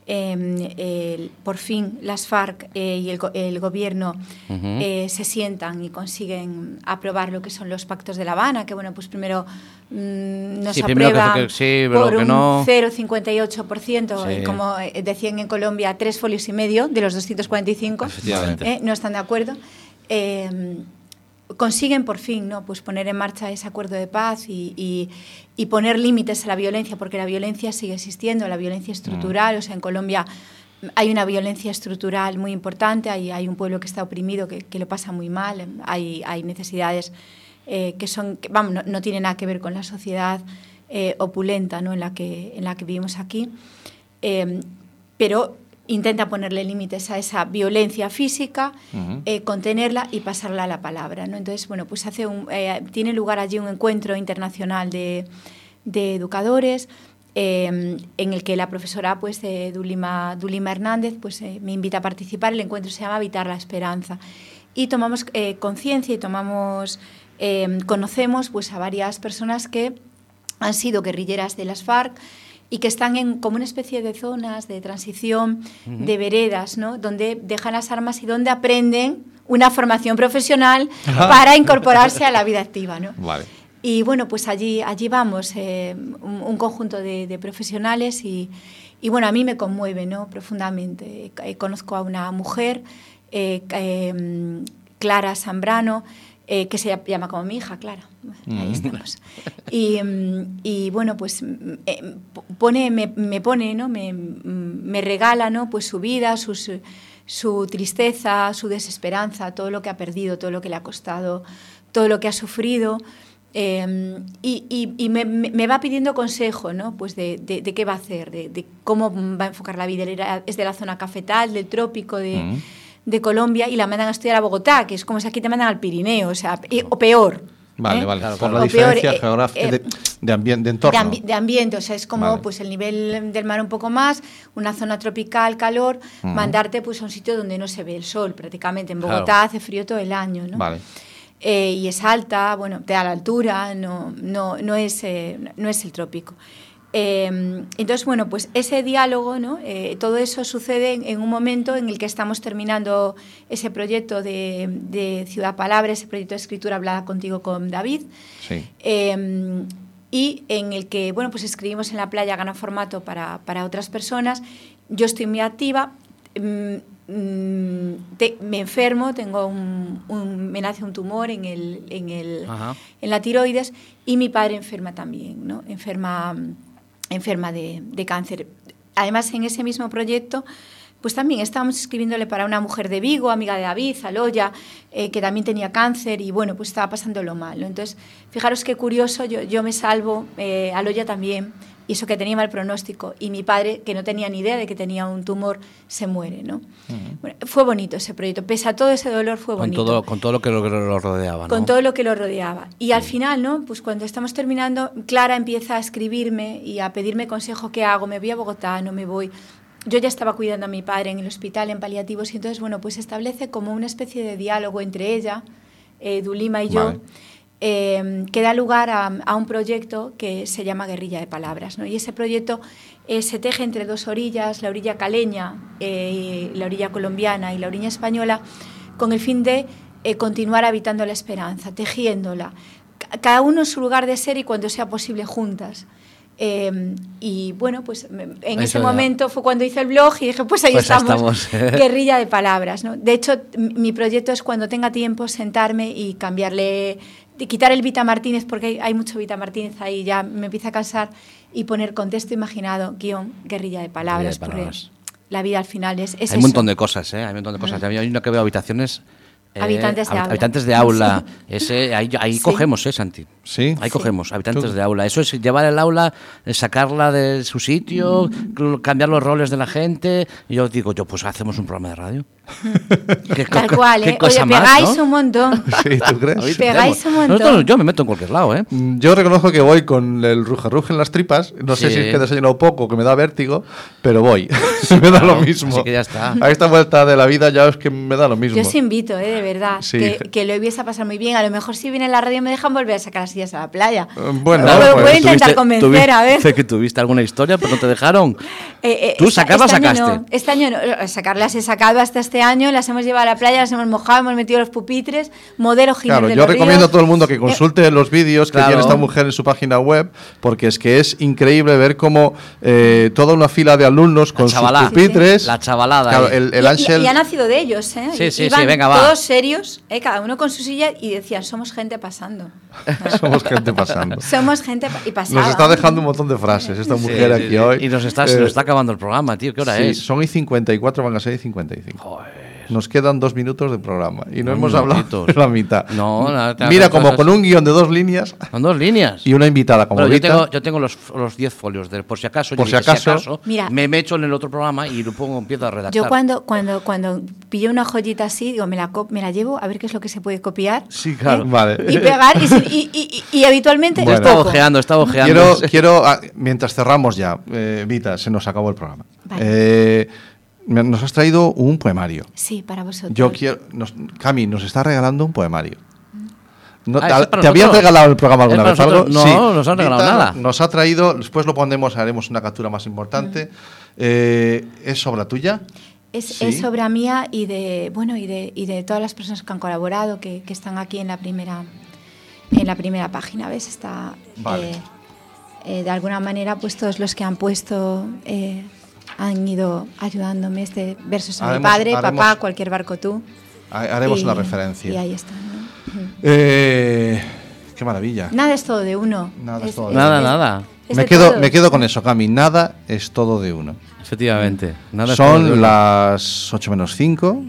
eh, el- por fin las FARC eh, y el, el gobierno eh, se sientan y consiguen aprobar lo que son los pactos de La Habana, que bueno, pues primero mm, nos Sí, primero que- sí, por un no- 0,58%, Sí. y como eh, decían en Colombia, tres folios y medio de los 245. Efectivamente. Eh, no están de acuerdo. Consiguen por fin ¿no? pues poner en marcha ese acuerdo de paz y, y- y poner límites a la violencia, porque la violencia sigue existiendo, la violencia estructural. O sea, en Colombia hay una violencia estructural muy importante, hay, hay un pueblo que está oprimido, que, que lo pasa muy mal, hay, hay necesidades eh, que son, que, vamos, no, no tienen nada que ver con la sociedad eh, opulenta ¿no? en, la que, en la que vivimos aquí. Eh, pero intenta ponerle límites a esa violencia física, Ujú. eh, contenerla y pasarla a la palabra. ¿no? Entonces, bueno, pues hace un, eh, tiene lugar allí un encuentro internacional de, de educadores eh, en el que la profesora pues, Dulima, Dulima Hernández pues, eh, me invita a participar. El encuentro se llama Habitar la Esperanza. Y tomamos eh, conciencia y tomamos, eh, conocemos pues, a varias personas que han sido guerrilleras de las FARC, y que están en como una especie de zonas de transición, de veredas, ¿no? donde dejan las armas y donde aprenden una formación profesional para incorporarse a la vida activa. ¿no? Vale. Y bueno, pues allí, allí vamos, eh, un, un conjunto de, de profesionales y, y bueno, a mí me conmueve ¿no? profundamente. Eh, conozco a una mujer, eh, Clara Zambrano, eh, que se llama como mi hija, Clara. Ahí Mm. estamos. Y, mm, y, bueno, pues mm, eh, pone, me, me pone, ¿no? me, me regala ¿no? pues su vida, sus, su tristeza, su desesperanza, todo lo que ha perdido, todo lo que le ha costado, todo lo que ha sufrido. Eh, y, y- y me, me- va pidiendo consejo, ¿no? Pues de, de- de qué va a hacer, de, de cómo va a enfocar la vida. Es de la zona cafetal, del trópico de, de Colombia, y la mandan a estudiar a Bogotá, que es como si aquí te mandan al Pirineo, o sea, y- o peor. Vale, ¿eh? vale. Claro, Por claro. la diferencia eh, geográfica eh, de, de, ambien- de de, entorno. ambi- de ambiente, o sea, es como Vale. pues el nivel del mar un poco más, una zona tropical, calor, mandarte pues a un sitio donde no se ve el sol prácticamente. En Claro. Bogotá hace frío todo el año, ¿no? Vale. Eh, y es alta, bueno, te da la altura, no, no, no, es, eh, no es el trópico. Eh, entonces, bueno, pues ese diálogo, ¿no? Eh, todo eso sucede en, en un momento en el que estamos terminando ese proyecto de, de Ciudad Palabra, ese proyecto de escritura hablada contigo con David, Sí. eh, y en el que, bueno, pues escribimos en la playa, gana formato para, para otras personas. Yo estoy muy activa, mm, mm, te- me enfermo, tengo un, un- me nace un tumor en, el, en, el, en la tiroides y mi padre enferma también, ¿no? Enferma, enferma de, cáncer. Además, en ese mismo proyecto, pues también estábamos escribiéndole para una mujer de Vigo, amiga de David, Aloya, eh, que también tenía cáncer y bueno, pues estaba pasándolo mal. Entonces, fijaros qué curioso, yo, yo me salvo, eh, Aloya también, y eso que tenía mal pronóstico, y mi padre, que no tenía ni idea de que tenía un tumor, se muere. ¿no? Bueno, fue bonito ese proyecto, pese a todo ese dolor, fue Con bonito todo, con todo lo que lo, lo rodeaba, ¿no? con todo lo que lo rodeaba. Y al final, ¿no? Pues cuando estamos terminando, Clara empieza a escribirme y a pedirme consejo qué hago, me voy a Bogotá, no me voy. Yo ya estaba cuidando a mi padre en el hospital, en paliativos, y entonces, bueno, pues establece como una especie de diálogo entre ella, eh, Dulima y yo, Vale. Eh, que da lugar a, a un proyecto que se llama Guerrilla de Palabras. ¿no? Y ese proyecto eh, se teje entre dos orillas, la orilla caleña, eh, la orilla colombiana y la orilla española, con el fin de eh, continuar habitando la esperanza, tejiéndola, ca- cada uno en su lugar de ser y cuando sea posible juntas. Eh, y bueno, pues me- en Eso ese ya. momento fue cuando hice el blog y dije, pues ahí Pues estamos, estamos. guerrilla de palabras. ¿no? De hecho, mi proyecto es cuando tenga tiempo sentarme y cambiarle, de quitar el Vita Martínez, porque hay, hay mucho Vita Martínez ahí, ya me empieza a cansar, y poner contexto imaginado, guion, guerrilla de palabras, Guerrilla de palabras. porque la vida al final es, es hay un montón de cosas, ¿eh? Hay un montón de cosas. Hay una que veo habitaciones... eh, Habitantes de hab- aula. Habitantes de aula. Ese, ahí ahí Sí. cogemos, ¿eh, Santi? Sí. Ahí Sí. cogemos, habitantes Tú- de aula. Eso es llevar el aula, eh, sacarla de su sitio, cambiar los roles de la gente. Y yo digo, yo, pues hacemos un programa de radio. Qué Tal co- cual, qué ¿eh? cosa Oye, más, pegáis ¿no? un montón. Sí, ¿tú crees? Pegáis un montón. Nosotros- yo me meto en cualquier lado, ¿eh? Mm, Yo reconozco que voy con el ruja-ruja en las tripas. No sé Sí. si es que he desayunado poco, que me da vértigo, pero voy. me da lo mismo. así que ya está. A esta vuelta de la vida ya es que me da lo mismo. Yo os invito, ¿eh? de verdad, Sí. que, que lo hubiese a pasar muy bien. A lo mejor si viene la radio me dejan volver a sacar las sillas a la playa. Eh, Bueno, No, pues, voy a intentar Tuviste- convencer, tuvi- a ver. Sé que tuviste alguna historia, pero no te dejaron. Eh, eh, ¿Tú sacarlas este año sacaste? no, este año no, sacarlas he sacado hasta este año, las hemos llevado a la playa, las hemos mojado, hemos metido los pupitres, modelo Ginés Claro, de yo los recomiendo Ríos. a todo el mundo que consulte los vídeos que Claro. tiene esta mujer en su página web, porque es que es increíble ver cómo eh, toda una fila de alumnos con sus pupitres. La chavalada Claro, el, el y, y- Ángel. y ha nacido de ellos, ¿eh? Sí, sí, Iban sí, venga, va. Todos serios, ¿eh? cada uno con su silla y decían, somos gente pasando. Somos gente pasando. somos gente pa- y pasaba. Nos está dejando un montón de frases esta mujer Sí, sí, aquí sí. hoy. Y nos está, se Eh, nos está acabando el programa, tío. ¿Qué hora sí, es? Son y 54, van a ser y 55. Nos quedan dos minutos de programa y no hemos hablado de la mitad. No, nada, nada, Mira, como cosas. con un guion de dos líneas Son dos líneas. y una invitada como Bueno, yo Vita. tengo, yo tengo los, los 10 folios, de, por si acaso. Por yo si dije, acaso. Mira. me meto en el otro programa y lo pongo, empiezo a redactar. Yo cuando, cuando, cuando pillo una joyita así, digo, me la, me la llevo a ver qué es lo que se puede copiar. Sí, claro. Vale. Y pegar, y, y, y- habitualmente Bueno. estaba ojeando, estaba ojeando. Quiero, quiero ah, mientras cerramos ya, eh, Vita, se nos acabó el programa. Vale. Eh, nos has traído un poemario. Sí, para vosotros. Yo quiero, nos, Cami nos está regalando un poemario. No, Ah, te, nosotros. regalado el programa alguna ¿Es vez algo? No, nos han regalado Vita nada. Nos ha traído, después lo pondremos, haremos una captura más importante. Eh, ¿Es obra tuya? Es, Sí. es obra mía y de, bueno, y de, y de todas las personas que han colaborado, que, que están aquí en la primera, en la primera página, ¿ves? Está, Vale. eh, eh, de alguna manera, pues todos los que han puesto eh, han ido ayudándome. Este versos a mi padre, haremos- papá, cualquier barco tú. Ha- Haremos Y- una referencia. Y ahí está. Eh, qué maravilla. Nada es todo de uno. Nada es todo de Nada, es- nada. es Me quedo, me quedo con eso, Cami. Nada es todo de uno. Efectivamente. Nada es todo de Son uno. las 8 menos 5.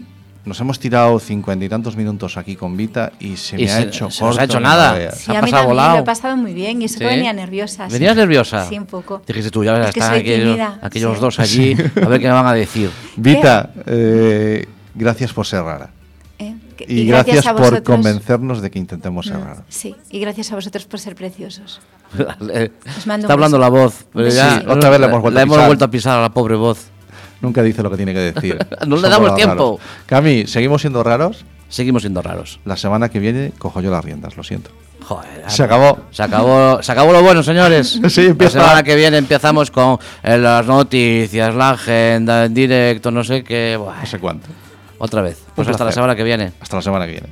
Nos hemos tirado cincuenta y tantos minutos aquí con Vita y se Y me ha se- hecho se nos ha corto, hecho no nada. Sí, Se ha a mí pasado también volado. lo he pasado muy bien y eso que Sí. venía nerviosa. sí. ¿Venías nerviosa? Sí, un poco. Dijiste tú, ya ves, Es están aquellos, aquellos sí. dos allí, a ver qué me van a decir. Vita, eh, gracias por ser rara. ¿eh? Que- Y, gracias, a por convencernos de que intentemos ser Mm, raros. Sí, y gracias a vosotros por ser preciosos. Os mando Está hablando la voz, pero Sí, ya otra vez le hemos vuelto a pisar. vuelto a pisar a la pobre voz. Nunca dice lo que tiene que decir. No le damos tiempo. raros. Cami, ¿seguimos siendo raros? Seguimos siendo raros. La semana que viene cojo yo las riendas, lo siento. Joder. Se acabó. Se acabó, se acabó lo bueno, señores. Sí, empieza. La semana que viene empezamos con eh, las noticias, la agenda, en directo, no sé qué. Buah, No sé cuánto. Otra vez. Pues Un hasta la semana que viene. Hasta la semana que viene.